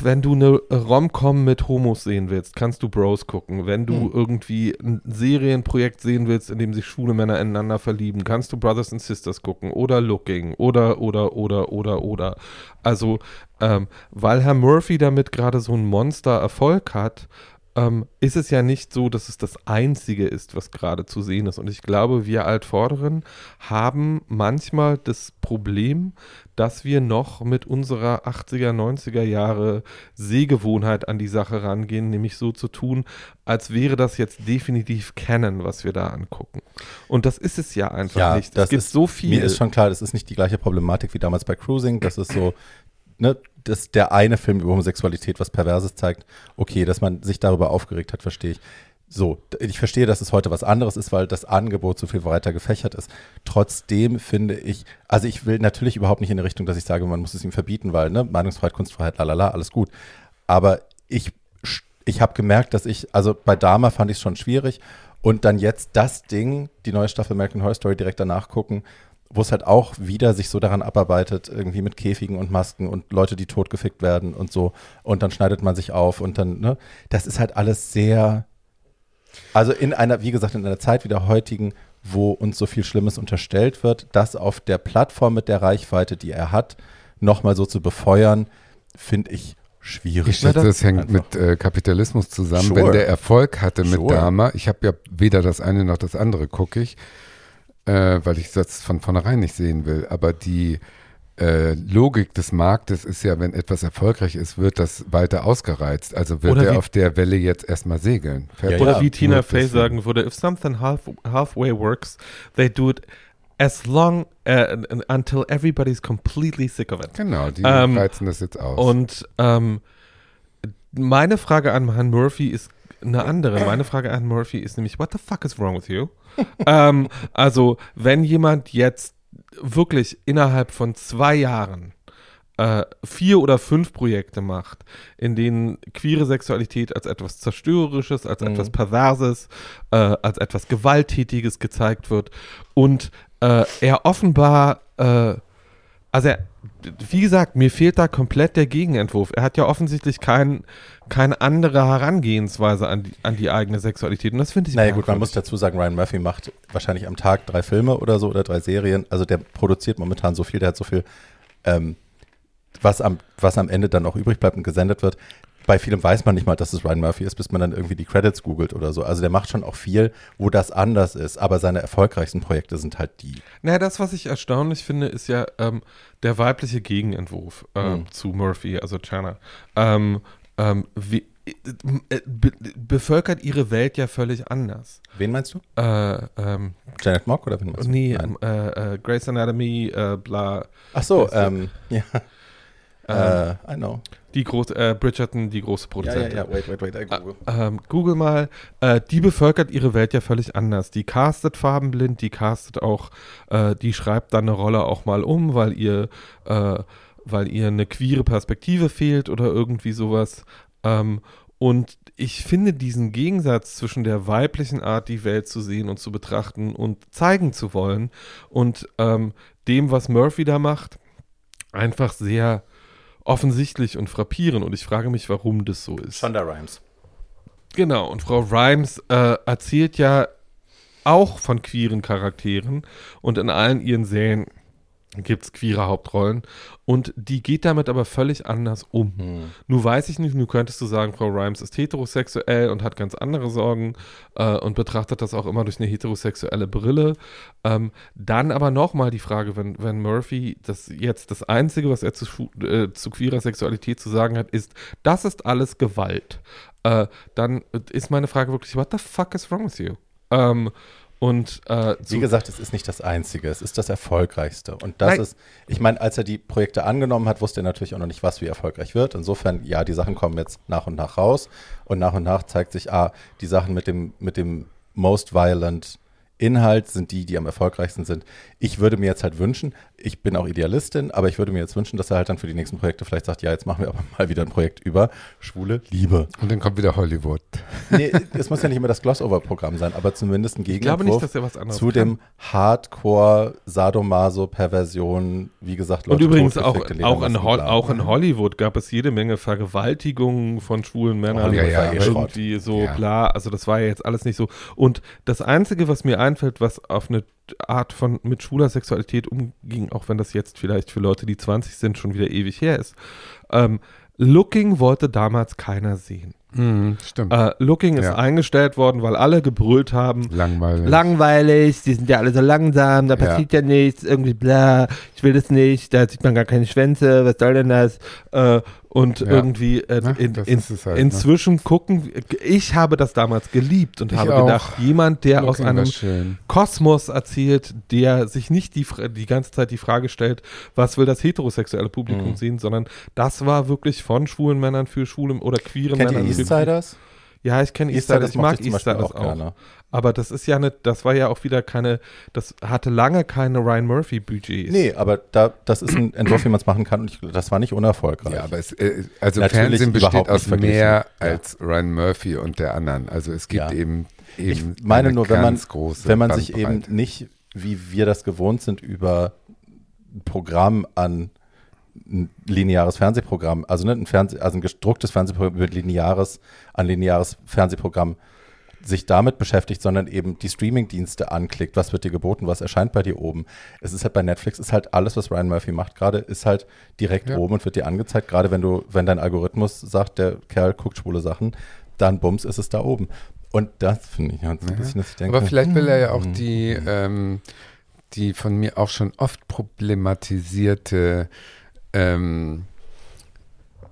C: wenn du eine Rom-Com mit Homos sehen willst, kannst du Bros gucken. Wenn du
A: Hm.
C: irgendwie ein Serienprojekt sehen willst, in dem sich schwule Männer ineinander verlieben, kannst du Brothers and Sisters gucken oder Looking oder, oder, oder, oder, oder. Also, ähm, weil Herr Murphy damit gerade so einen Monster-Erfolg hat, ähm, ist es ja nicht so, dass es das Einzige ist, was gerade zu sehen ist. Und ich glaube, wir Altvorderen haben manchmal das Problem, dass wir noch mit unserer 80er, 90er Jahre Sehgewohnheit an die Sache rangehen, nämlich so zu tun, als wäre das jetzt definitiv Canon, was wir da angucken. Und das ist es ja einfach
A: Ja,
C: nicht. es gibt
A: ist-
C: so viel.
A: Mir ist schon klar, das ist nicht die gleiche Problematik wie damals bei Cruising. Das ist so, ne, das der eine Film über Homosexualität, was Perverses zeigt. Okay, dass man sich darüber aufgeregt hat, verstehe ich. So, ich verstehe, dass es heute was anderes ist, weil das Angebot so viel breiter gefächert ist. Trotzdem finde ich, also ich will natürlich überhaupt nicht in die Richtung, dass ich sage, man muss es ihm verbieten, weil, ne, Meinungsfreiheit, Kunstfreiheit, lalala, alles gut. Aber ich, ich habe gemerkt, dass ich, also bei Dama fand ich es schon schwierig und dann jetzt das Ding, die neue Staffel American Horror Story direkt danach gucken, wo es halt auch wieder sich so daran abarbeitet, irgendwie mit Käfigen und Masken und Leute, die totgefickt werden und so. Und dann schneidet man sich auf und dann, ne, das ist halt alles sehr, also in einer, wie gesagt, in einer Zeit wie der heutigen, wo uns so viel Schlimmes unterstellt wird, das auf der Plattform mit der Reichweite, die er hat, nochmal so zu befeuern, finde ich schwierig.
B: Ich schätze,
C: das-
B: hängt
A: einfach.
B: mit äh, Kapitalismus zusammen.
A: Sure.
B: Wenn der Erfolg hatte mit
A: Sure.
B: Dama, ich habe ja weder das eine noch das andere gucke ich, äh, weil ich das von vornherein nicht sehen will. Aber die äh, Logik des Marktes ist ja, wenn etwas erfolgreich ist, wird das weiter ausgereizt. Also wird
C: Oder
B: er
C: wie-
B: auf der Welle jetzt erstmal segeln. Fertig.
C: Oder
A: Ja,
C: wie Tina Fey sagen würde, if something half, halfway works, they do it as long uh, until everybody's completely sick of it.
B: Genau, die
C: Ähm,
B: reizen das jetzt aus.
C: Und ähm, meine Frage an Herrn Murphy ist eine andere. Meine Frage an Murphy ist nämlich, what the fuck is wrong with you? (laughs) ähm, also, wenn jemand jetzt wirklich innerhalb von zwei Jahren äh, vier oder fünf Projekte macht, in denen queere Sexualität als etwas Zerstörerisches, als
A: Mhm.
C: etwas Perverses, äh, als etwas Gewalttätiges gezeigt wird und äh, er offenbar, äh, also er, wie gesagt, mir fehlt da komplett der Gegenentwurf. Er hat ja offensichtlich kein, keine andere Herangehensweise an die, an die eigene Sexualität und das finde ich
A: Naja gut, man muss dazu sagen, Ryan Murphy macht wahrscheinlich am Tag drei Filme oder so oder drei Serien. Also der produziert momentan so viel, der hat so viel, ähm, was, am, was am Ende dann auch übrig bleibt und gesendet wird. Bei vielem weiß man nicht mal, dass es Ryan Murphy ist, bis man dann irgendwie die Credits googelt oder so. Also der macht schon auch viel, wo das anders ist. Aber seine erfolgreichsten Projekte sind halt die.
C: Naja, das, was ich erstaunlich finde, ist ja ähm, der weibliche Gegenentwurf äh,
A: Hm.
C: zu Murphy, also Chana. Ähm, ähm, wie, äh, be, bevölkert ihre Welt ja völlig anders.
A: Wen meinst du?
C: Äh, ähm,
A: Janet Mock oder wen meinst du?
C: nee,
A: Nein.
C: äh, äh, Grey's Anatomy, äh, bla.
A: Ach so, ähm, ja.
C: Äh,
A: Äh, I know.
C: die große, äh, Bridgerton, die große
A: Ja, ja,
C: Produzentin.
A: ja, wait, wait, wait, I google.
C: Ähm, Google mal, äh, die bevölkert ihre Welt ja völlig anders. Die castet farbenblind, die castet auch, äh, die schreibt dann eine Rolle auch mal um, weil ihr, äh, weil ihr eine queere Perspektive fehlt oder irgendwie sowas. Ähm, und ich finde diesen Gegensatz zwischen der weiblichen Art, die Welt zu sehen und zu betrachten und zeigen zu wollen und ähm, dem, was Murphy da macht, einfach sehr offensichtlich und frappierend. Und ich frage mich, warum das so ist.
A: Shonda Rhimes.
C: Genau, und Frau Rhimes äh, erzählt ja auch von queeren Charakteren und in allen ihren Serien gibt es queere Hauptrollen und die geht damit aber völlig anders um.
A: Hm.
C: Nun weiß ich nicht, nun könntest du sagen, Frau Rhimes ist heterosexuell und hat ganz andere Sorgen äh, und betrachtet das auch immer durch eine heterosexuelle Brille. Ähm, dann aber nochmal die Frage, wenn, wenn Murphy das jetzt das Einzige, was er zu, äh, zu queerer Sexualität zu sagen hat, ist, das ist alles Gewalt, äh, dann ist meine Frage wirklich, what the fuck is wrong with you? Ähm, und äh,
A: Wie gesagt, es ist nicht das Einzige, es ist das Erfolgreichste. Und das
C: Nein.
A: ist, ich meine, als er die Projekte angenommen hat, wusste er natürlich auch noch nicht, was wie erfolgreich wird. Insofern, ja, die Sachen kommen jetzt nach und nach raus. Und nach und nach zeigt sich, ah, die Sachen mit dem, mit dem most violent Inhalt sind die, die am erfolgreichsten sind. Ich würde mir jetzt halt wünschen, ich bin auch Idealistin, aber ich würde mir jetzt wünschen, dass er halt dann für die nächsten Projekte vielleicht sagt, ja, jetzt machen wir aber (laughs) mal wieder ein Projekt über schwule Liebe.
B: Und dann kommt wieder Hollywood. (laughs)
A: Nee, es muss ja nicht immer das Glossover-Programm sein, aber zumindest ein
C: ich glaube nicht,
A: Gegenentwurf
C: dass er was anderes
A: zu
C: kann.
A: dem Hardcore Sadomaso Perversion, wie gesagt,
C: Und übrigens auch, auch, in auch in Hollywood gab es jede Menge Vergewaltigungen von schwulen Männern.
A: Hollywood
B: Ja, ja,
C: irgendwie so
B: Ja.
C: bla. Also das war ja jetzt alles nicht so. Und das Einzige, was mir einfällt, was auf eine Art von mit schwuler Sexualität umging, auch wenn das jetzt vielleicht für Leute, die 20 sind, schon wieder ewig her ist. Ähm, Looking wollte damals keiner sehen.
B: Mhm, stimmt.
C: Äh, Looking ist
B: Ja.
C: eingestellt worden, weil alle gebrüllt haben,
B: Langweilig.
C: langweilig, die sind ja alle so langsam, da
B: Ja.
C: passiert ja, nichts, irgendwie bla, ich will das nicht, da sieht man gar keine Schwänze, was soll denn das? Äh, und
B: Ja.
C: irgendwie äh,
B: Na,
C: in,
B: halt, ne?
C: inzwischen gucken, ich habe das damals geliebt und
B: Ich
C: habe
B: auch.
C: gedacht, jemand, der aus
B: Looking war
C: einem. Kosmos erzählt, der sich nicht die, die ganze Zeit die Frage stellt, was will das heterosexuelle Publikum
A: Mhm.
C: sehen, sondern das war wirklich von schwulen Männern für schwule oder queeren
A: Kennt ihr
C: Männern. für-
A: Eastsiders?
C: Ja, ich kenne Eastsiders, ich mag Eastsiders auch.
A: gerne.
C: Aber das ist ja nicht, das war ja auch wieder keine, das hatte lange keine Ryan Murphy Budgets.
A: Nee, aber da, das ist ein Entwurf, wie man es machen kann und ich, das war nicht unerfolgreich.
B: Ja, aber es, äh, also
A: Natürlich
B: Fernsehen besteht aus mehr
A: verglichen. Ja.
B: als Ryan Murphy und der anderen. Also es gibt
A: Ja.
B: eben, eben
A: ich meine
B: eine
A: nur, wenn man, wenn man sich eben nicht, wie wir das gewohnt sind, über ein Programm an ein lineares Fernsehprogramm, also, ne, ein, Fernseh, also ein gedrucktes Fernsehprogramm mit lineares, an lineares Fernsehprogramm sich damit beschäftigt, sondern eben die Streamingdienste anklickt, was wird dir geboten, was erscheint bei dir oben. Es ist halt bei Netflix, ist halt alles, was Ryan Murphy macht gerade, ist halt direkt
B: Ja.
A: oben und wird dir angezeigt, gerade wenn du, wenn dein Algorithmus sagt, der Kerl guckt schwule Sachen, dann bums ist es da oben. Und das finde ich halt so ein bisschen, dass ich denke,
B: Aber vielleicht will er ja auch
A: hm,
B: die,
A: hm.
B: ähm, die von mir auch schon oft problematisierte, ähm,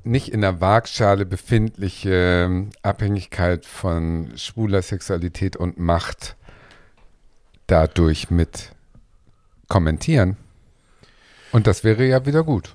B: nicht in der Waagschale befindliche ähm, Abhängigkeit von schwuler Sexualität und Macht dadurch mit kommentieren. Und das wäre ja wieder gut.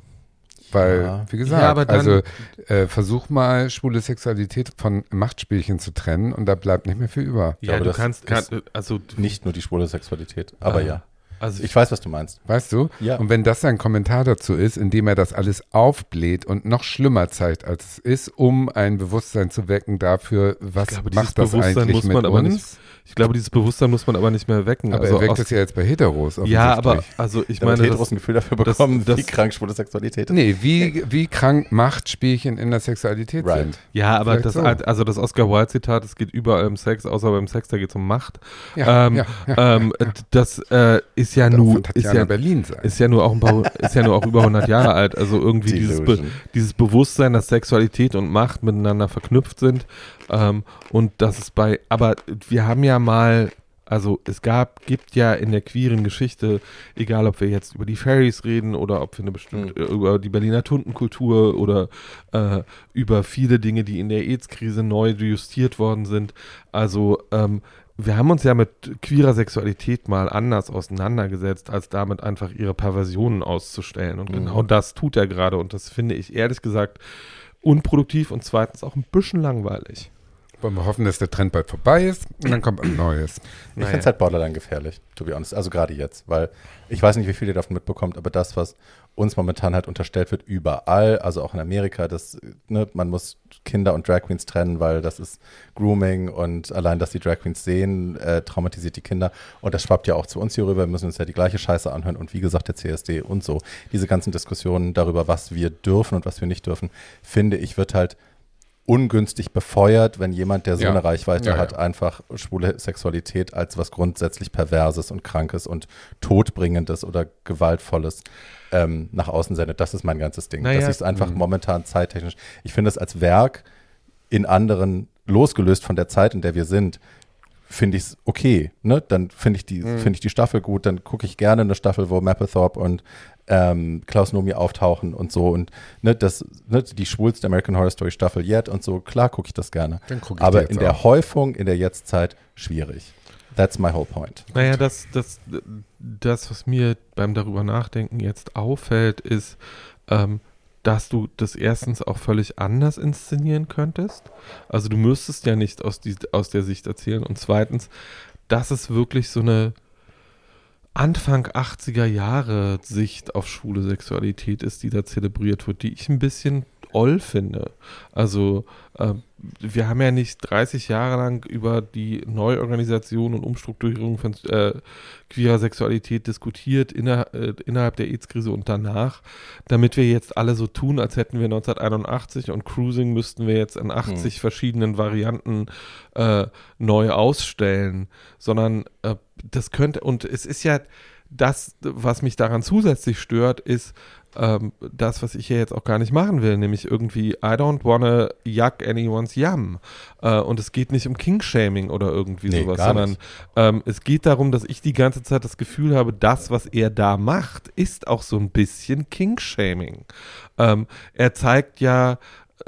B: Weil,
A: Ja.
B: wie gesagt,
C: Ja, aber dann-
B: also äh, versuch mal schwule Sexualität von Machtspielchen zu trennen und da bleibt nicht mehr viel über.
C: Ja,
A: glaube,
C: du kannst, kann, also,
A: nicht nur die schwule Sexualität, aber
C: Ah.
A: ja.
C: Also
A: Ich weiß, was du meinst.
B: Weißt du?
A: Ja.
B: Und wenn das sein Kommentar dazu ist, indem er das alles aufbläht und noch schlimmer zeigt, als es ist, um ein Bewusstsein zu wecken dafür, was
C: ich glaube,
B: macht das
C: Bewusstsein
B: eigentlich
C: muss
B: mit
C: man aber
B: uns?
C: nicht, ich glaube, dieses Bewusstsein muss man aber nicht mehr wecken.
B: aber
C: also
B: er weckt es ja jetzt bei Heteros.
C: Ja, aber, also ich
A: Damit
C: meine,
A: Heteros
C: das,
A: ein Gefühl dafür
C: das-
A: bekommen,
C: das-
A: wie krank schwule Sexualität ist.
B: Nee, wie, wie krank Machtspielchen in der Sexualität
A: Right.
B: sind.
C: ja, aber
B: Vielleicht
C: das,
B: so.
C: also das Oscar Wilde Zitat, es geht überall um Sex, außer beim Sex, da geht es um Macht.
B: Ja,
C: ähm,
B: ja, ja.
C: ähm, das äh, ist ja nur, ist ja,
B: Berlin sein.
C: ist ja nur auch ein paar, (laughs) ist ja nur auch über 100 Jahre alt. Also irgendwie dieses, Be
A: Delusion.
C: dieses Bewusstsein, dass Sexualität und Macht miteinander verknüpft sind. Ähm, und das ist bei, aber wir haben ja mal, also es gab, gibt ja in der queeren Geschichte, egal ob wir jetzt über die Fairies reden oder ob wir eine bestimmte, über die Berliner Tuntenkultur oder äh, über viele Dinge, die in der AIDS-Krise neu justiert worden sind. Also ähm, wir haben uns ja mit queerer Sexualität mal anders auseinandergesetzt, als damit einfach ihre Perversionen auszustellen. Und
A: Mhm.
C: genau das tut er gerade. Und das finde ich ehrlich gesagt unproduktiv und zweitens auch ein bisschen langweilig.
B: Wollen wir hoffen, dass der Trend bald vorbei ist und dann kommt was Neues.
A: Ich
C: Naja.
A: finde es halt borderline gefährlich, to be honest. Also gerade jetzt, weil ich weiß nicht, wie viel ihr davon mitbekommt, aber das, was uns momentan halt unterstellt wird, überall, also auch in Amerika, dass ne, man muss Kinder und Drag Queens trennen, weil das ist Grooming und allein, dass die Drag Queens sehen, äh, traumatisiert die Kinder. Und das schwappt ja auch zu uns hier rüber. Wir müssen uns ja die gleiche Scheiße anhören und wie gesagt, der CSD und so. Diese ganzen Diskussionen darüber, was wir dürfen und was wir nicht dürfen, finde ich, wird halt ungünstig befeuert, wenn jemand, der so
B: Ja.
A: eine Reichweite
B: Ja,
A: hat,
B: ja.
A: einfach schwule Sexualität als was grundsätzlich Perverses und Krankes und Todbringendes oder Gewaltvolles ähm, nach außen sendet. Das ist mein ganzes Ding.
C: Naja,
A: dass ich es einfach
B: mhm.
A: momentan zeittechnisch, ich finde es als Werk in anderen, losgelöst von der Zeit, in der wir sind, finde ich es okay. Ne? Dann finde ich, die
B: Mhm.
A: finde ich die Staffel gut, dann gucke ich gerne eine Staffel, wo Mapplethorpe und ähm, Klaus Nomi auftauchen und so und ne, das, ne, die schwulste American Horror Story Staffel yet und so, klar gucke ich das gerne.
B: Ich
A: Aber
B: jetzt
A: in der
B: auch.
A: Häufung, in der Jetztzeit, schwierig. That's my whole point.
C: Naja, das, das, das, was mir beim darüber nachdenken jetzt auffällt, ist, ähm, dass du das erstens auch völlig anders inszenieren könntest. Also du müsstest ja nicht aus, die, aus der Sicht erzählen. Und zweitens, dass es wirklich so eine Anfang 80er Jahre Sicht auf schwule Sexualität ist, die da zelebriert wird, die ich ein bisschen oll finde. Also äh, wir haben ja nicht 30 Jahre lang über die Neuorganisation und Umstrukturierung von äh, queerer Sexualität diskutiert inner, äh, innerhalb der AIDS-Krise und danach, damit wir jetzt alle so tun, als hätten wir 1981 und Cruising müssten wir jetzt in 80 verschiedenen Varianten äh, neu ausstellen, sondern äh, das könnte, und es ist ja das, was mich daran zusätzlich stört, ist ähm, das, was ich hier jetzt auch gar nicht machen will, nämlich irgendwie, I don't wanna yuck anyone's Yam. Äh, und es geht nicht um King-Shaming oder irgendwie
A: Nee,
C: sowas, sondern ähm, es geht darum, dass ich die ganze Zeit das Gefühl habe, das, was er da macht, ist auch so ein bisschen King-Shaming. Ähm, er zeigt ja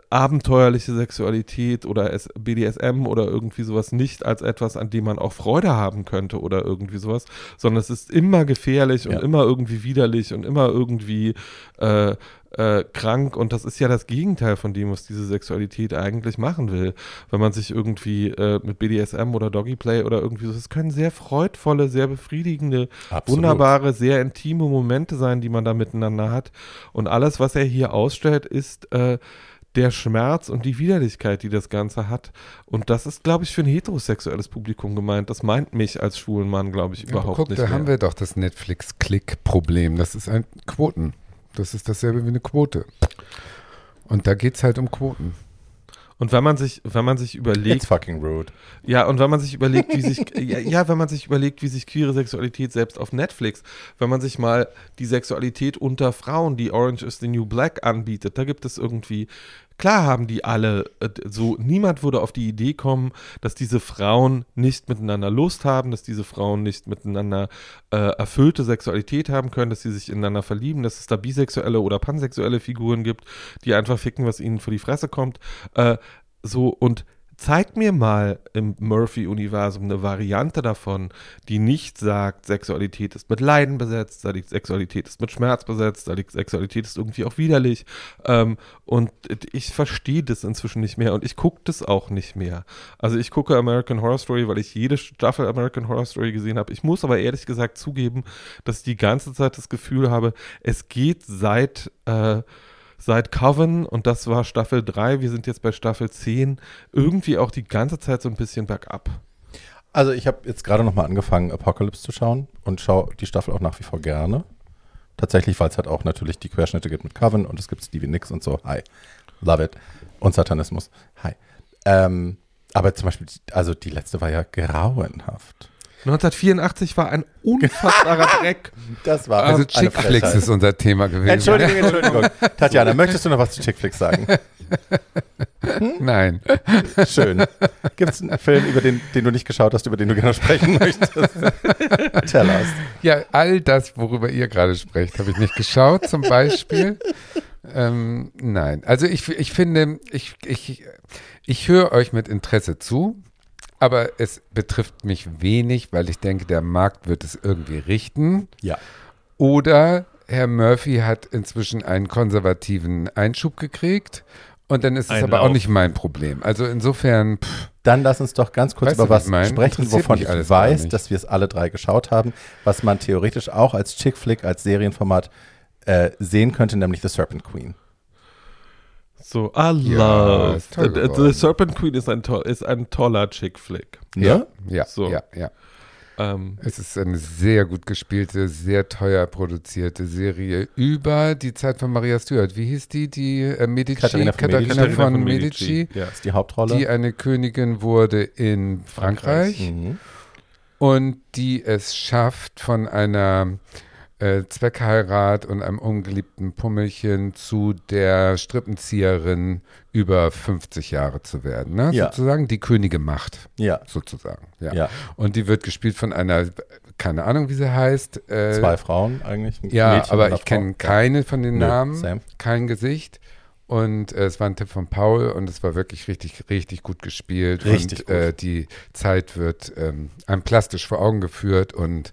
C: abenteuerliche Sexualität oder BDSM oder irgendwie sowas nicht als etwas, an dem man auch Freude haben könnte oder irgendwie sowas, sondern es ist immer gefährlich und
A: Ja.
C: immer irgendwie widerlich und immer irgendwie äh, äh, krank und das ist ja das Gegenteil von dem, was diese Sexualität eigentlich machen will. Wenn man sich irgendwie äh, mit BDSM oder Doggyplay oder irgendwie so, es können sehr freudvolle, sehr befriedigende,
A: Absolut.
C: wunderbare, sehr intime Momente sein, die man da miteinander hat. Und alles, was er hier ausstellt, ist äh, der Schmerz und die Widerlichkeit, die das Ganze hat. Und das ist, glaube ich, für ein heterosexuelles Publikum gemeint. Das meint mich als schwulen Mann, glaube ich,
B: Ja,
C: überhaupt
B: guck,
C: nicht.
B: da
C: mehr.
B: haben wir doch das Netflix-Klick-Problem. Das ist ein Quoten. Das ist dasselbe wie eine Quote. Und da geht es halt um Quoten.
C: Und wenn man sich, wenn man sich überlegt,
A: It's fucking rude.
C: Ja, und wenn man sich überlegt, wie sich, ja, ja, wenn man sich überlegt, wie sich queere Sexualität selbst auf Netflix, wenn man sich mal die Sexualität unter Frauen, die Orange is the New Black anbietet, da gibt es irgendwie, klar haben die alle äh, so, niemand würde auf die Idee kommen, dass diese Frauen nicht miteinander Lust haben, dass diese Frauen nicht miteinander äh, erfüllte Sexualität haben können, dass sie sich ineinander verlieben, dass es da bisexuelle oder pansexuelle Figuren gibt, die einfach ficken, was ihnen vor die Fresse kommt. Äh, so und zeig mir mal im Murphy-Universum eine Variante davon, die nicht sagt, Sexualität ist mit Leiden besetzt, Sexualität ist mit Schmerz besetzt, Sexualität ist irgendwie auch widerlich. Ähm, und ich verstehe das inzwischen nicht mehr und ich gucke das auch nicht mehr. Also ich gucke American Horror Story, weil ich jede Staffel American Horror Story gesehen habe. Ich muss aber ehrlich gesagt zugeben, dass ich die ganze Zeit das Gefühl habe, es geht seit äh, seit Coven und das war Staffel 3, wir sind jetzt bei Staffel 10, irgendwie auch die ganze Zeit so ein bisschen bergab.
A: Also ich habe jetzt gerade noch mal angefangen, Apocalypse zu schauen und schaue die Staffel auch nach wie vor gerne. Tatsächlich, weil es halt auch natürlich die Querschnitte gibt mit Coven und es gibt Stevie Nicks und so. Hi. Love it. Und Satanismus. Hi. Ähm, aber zum Beispiel, also die letzte war ja grauenhaft.
C: 1984 war ein unfassbarer (laughs) Dreck.
A: Das war
B: Also Chickflix ist unser Thema gewesen.
A: Entschuldigung, (laughs) Entschuldigung. Tatjana, möchtest du noch was zu Chickflix sagen? (laughs)
B: Nein.
A: Schön. Gibt es einen Film, über den, den du nicht geschaut hast, über den du gerne sprechen möchtest? Tell us.
B: Ja, all das, worüber ihr gerade sprecht, habe ich nicht geschaut, zum Beispiel. Ähm, nein, also ich, ich finde, ich, ich, ich höre euch mit Interesse zu, aber es betrifft mich wenig, weil ich denke, der Markt wird es irgendwie richten.
A: Ja.
B: Oder Herr Murphy hat inzwischen einen konservativen Einschub gekriegt. Und dann ist es aber
C: Einlauf.
B: auch nicht mein Problem. Also insofern, pff,
A: Dann lass uns doch ganz kurz
B: Weißt
A: über
B: was mein?
A: sprechen, wovon ich weiß, dass wir es alle drei geschaut haben, was man theoretisch auch als Chick-Flick, als Serienformat äh, sehen könnte, nämlich The Serpent Queen.
C: So, I
B: Ja,
C: The, Serpent Queen ist ein, to ist ein toller Chick-Flick.
A: Ne?
B: ja,
C: So.
B: ja, ja.
C: Ähm,
B: Es ist eine sehr gut gespielte, sehr teuer produzierte Serie über die Zeit von Maria Stuart. Wie hieß die? Die äh, Medici,
A: Katharina von Medici.
B: Katharina von Medici,
C: Ja.
A: Das ist die Hauptrolle.
B: die eine Königin wurde in Frankreich,
A: mhm.
B: und die es schafft, von einer äh, Zweckheirat und einem ungeliebten Pummelchen zu der Strippenzieherin über 50 Jahre zu werden. Ne?
A: Ja.
B: Sozusagen die Könige Macht,
A: Ja.
B: sozusagen. Ja.
A: Ja.
B: Und die wird gespielt von einer, keine Ahnung, wie sie heißt. Äh,
A: Zwei Frauen eigentlich. ein
B: Ja,
A: Mädchen
B: aber ich kenne keine von den
A: Nö,
B: Namen,
A: same.
B: kein Gesicht. Und äh, es war ein Tipp von Paul und es war wirklich richtig, richtig gut gespielt.
A: Richtig
B: und
A: gut.
B: Äh, die Zeit wird ähm, einem plastisch vor Augen geführt und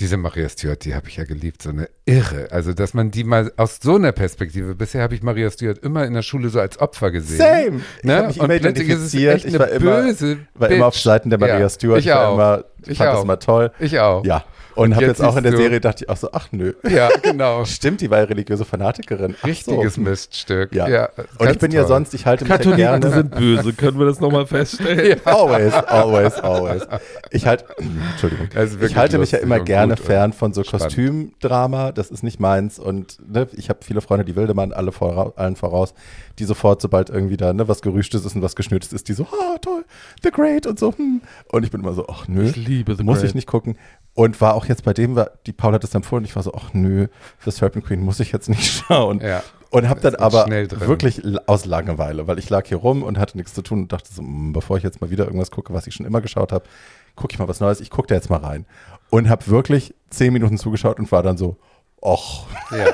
B: diese Maria Stuart, die habe ich ja geliebt, so eine Irre. Also, dass man die mal aus so einer Perspektive, bisher habe ich Maria Stuart immer in der Schule so als Opfer gesehen.
A: Same. Ich
B: Ne?
A: mich
B: und
A: immer
B: plötzlich ist es
A: identifiziert.
B: echt
A: Ich
B: eine
A: war immer-
B: böse
A: War immer auf. Seiten der Maria
B: ja,
A: Stewart.
B: Ich
A: war
B: auch.
A: immer,
B: Ich
A: fand das
B: auch.
A: immer toll.
B: Ich auch.
A: Ja. Und,
B: Und
A: habe
B: jetzt
A: jetzt auch in der Serie dachte ich auch so, ach nö.
B: Ja, genau. (laughs)
A: Stimmt, die war ja religiöse Fanatikerin. Ach
B: Richtiges
A: so.
B: Miststück.
A: Ja.
B: Ja.
A: Und ich bin ja
B: toll.
A: sonst, ich halte mich ja
C: Katholiken
A: gerne.
C: sind böse, können wir das nochmal feststellen? (laughs)
A: Always, always, always. Ich halte, (clears throat) Entschuldigung, ich halte mich ja immer gerne fern von so
B: spannend.
A: Kostümdrama. Das ist nicht meins. Und ne, ich habe viele Freunde, die Wildemann alle vora, allen voraus, die sofort, sobald irgendwie da ne, was Gerüchtes ist und was Geschnürtes ist, die so, ah, toll, The Great und so. Hm. Und ich bin immer so, ach nö,
C: Ich liebe The
A: muss
C: Great.
A: ich nicht gucken. Und war auch jetzt bei dem, die Paul hat es empfohlen, ich war so, ach nö, The Serpent Queen muss ich jetzt nicht (laughs) schauen.
B: Ja.
A: Und habe dann aber wirklich aus Langeweile, weil ich lag hier rum und hatte nichts zu tun und dachte so, "Mm, bevor ich jetzt mal wieder irgendwas gucke, was ich schon immer geschaut habe, gucke ich mal was Neues. Ich gucke da jetzt mal rein. Und habe wirklich zehn Minuten zugeschaut und war dann so, och,
B: Ja,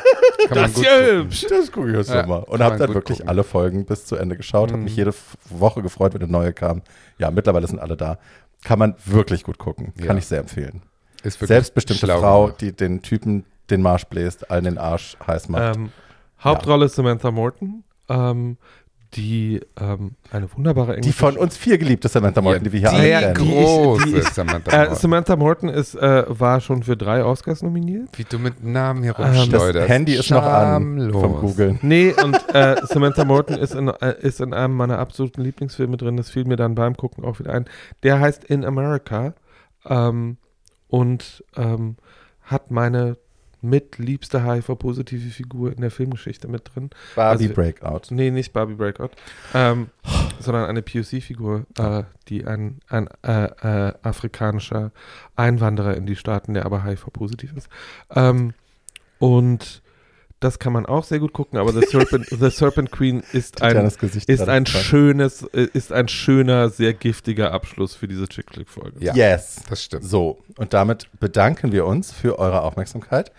B: kann (laughs)
C: ja
B: gucken.
C: hübsch.
A: das gucke ich jetzt
B: Ja,
A: noch mal. Und
B: kann
A: habe dann wirklich
B: gucken.
A: alle Folgen bis zu Ende geschaut, habe mich jede Woche gefreut, wenn eine neue kam. Ja, mittlerweile sind alle da. Kann man wirklich gut gucken. Kann
B: Ja.
A: ich sehr empfehlen. Selbstbestimmte
B: schlau
A: Frau,
B: gemacht.
A: die den Typen den Marsch bläst, allen den Arsch heiß macht.
C: Ähm, Hauptrolle ist Samantha Morton, ähm, die ähm, eine wunderbare
A: die
C: englische
A: von uns vier geliebte Samantha Morton, die wir hier
B: die
A: alle
C: ja,
A: kennen.
C: die-
B: große
C: die ist-
B: Samantha
C: Äh,
B: Morton.
C: Samantha Morton ist, äh, war schon für drei Oscars nominiert.
B: Wie du mit Namen
A: Das
B: herumschleuderst.
A: Handy ist noch an
B: Schamlos.
A: vom Googlen.
C: Nee, und äh, Samantha Morton ist in, äh, ist in einem meiner absoluten Lieblingsfilme drin. Das fiel mir dann beim Gucken auch wieder ein. Der heißt In America ähm, und ähm, hat meine mitliebste HIV-positive Figur in der Filmgeschichte mit drin.
A: Barbie
C: Also-
A: Breakout.
C: Nee, nicht Barbie Breakout, ähm, sondern eine POC-Figur, äh, die ein, ein äh, äh, afrikanischer Einwanderer in die Staaten, der aber HIV-positiv ist. Ähm, und das kann man auch sehr gut gucken, aber The Serpent, (laughs) The Serpent Queen ist ein, ist ein schönes, äh, ist ein schöner, sehr giftiger Abschluss für diese Chick-Flick-Folge.
B: Ja,
A: Yes.
B: das stimmt.
A: So, und damit bedanken wir uns für eure Aufmerksamkeit.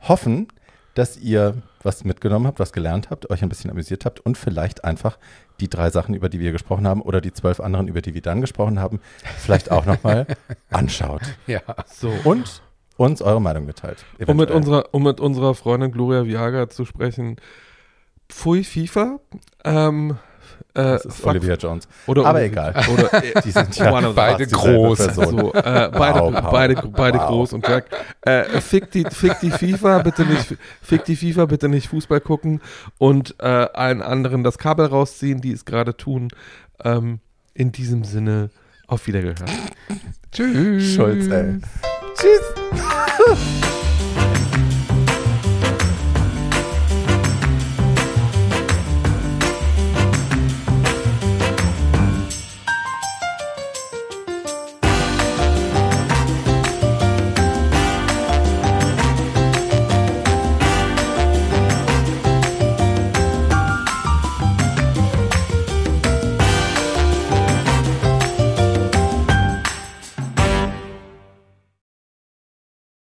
A: Hoffen, dass ihr was mitgenommen habt, was gelernt habt, euch ein bisschen amüsiert habt und vielleicht einfach die drei Sachen, über die wir gesprochen haben oder die zwölf anderen, über die wir dann gesprochen haben, vielleicht auch nochmal (laughs) anschaut
B: Ja.
C: So.
A: und uns eure Meinung mitteilt.
C: Um mit, unserer, um mit unserer Freundin Gloria Viaga zu sprechen. Pfui FIFA. Ähm, äh,
A: das ist
C: fuck-
A: Olivia Jones.
C: Oder
A: Aber
C: Olivia-
A: egal.
C: Oder, (laughs) äh,
A: Die sind ja
B: beide groß.
C: So, äh, beide,
A: Wow,
C: beide, beide
A: Wow.
C: groß und gesagt, äh, fick, die, fick die FIFA, bitte nicht, fick die FIFA, bitte nicht Fußball gucken und äh, allen anderen das Kabel rausziehen, die es gerade tun. Ähm, in diesem Sinne, auf Wiedergehört.
B: Tschüss.
A: Schulz, ey. Tschüss. (laughs)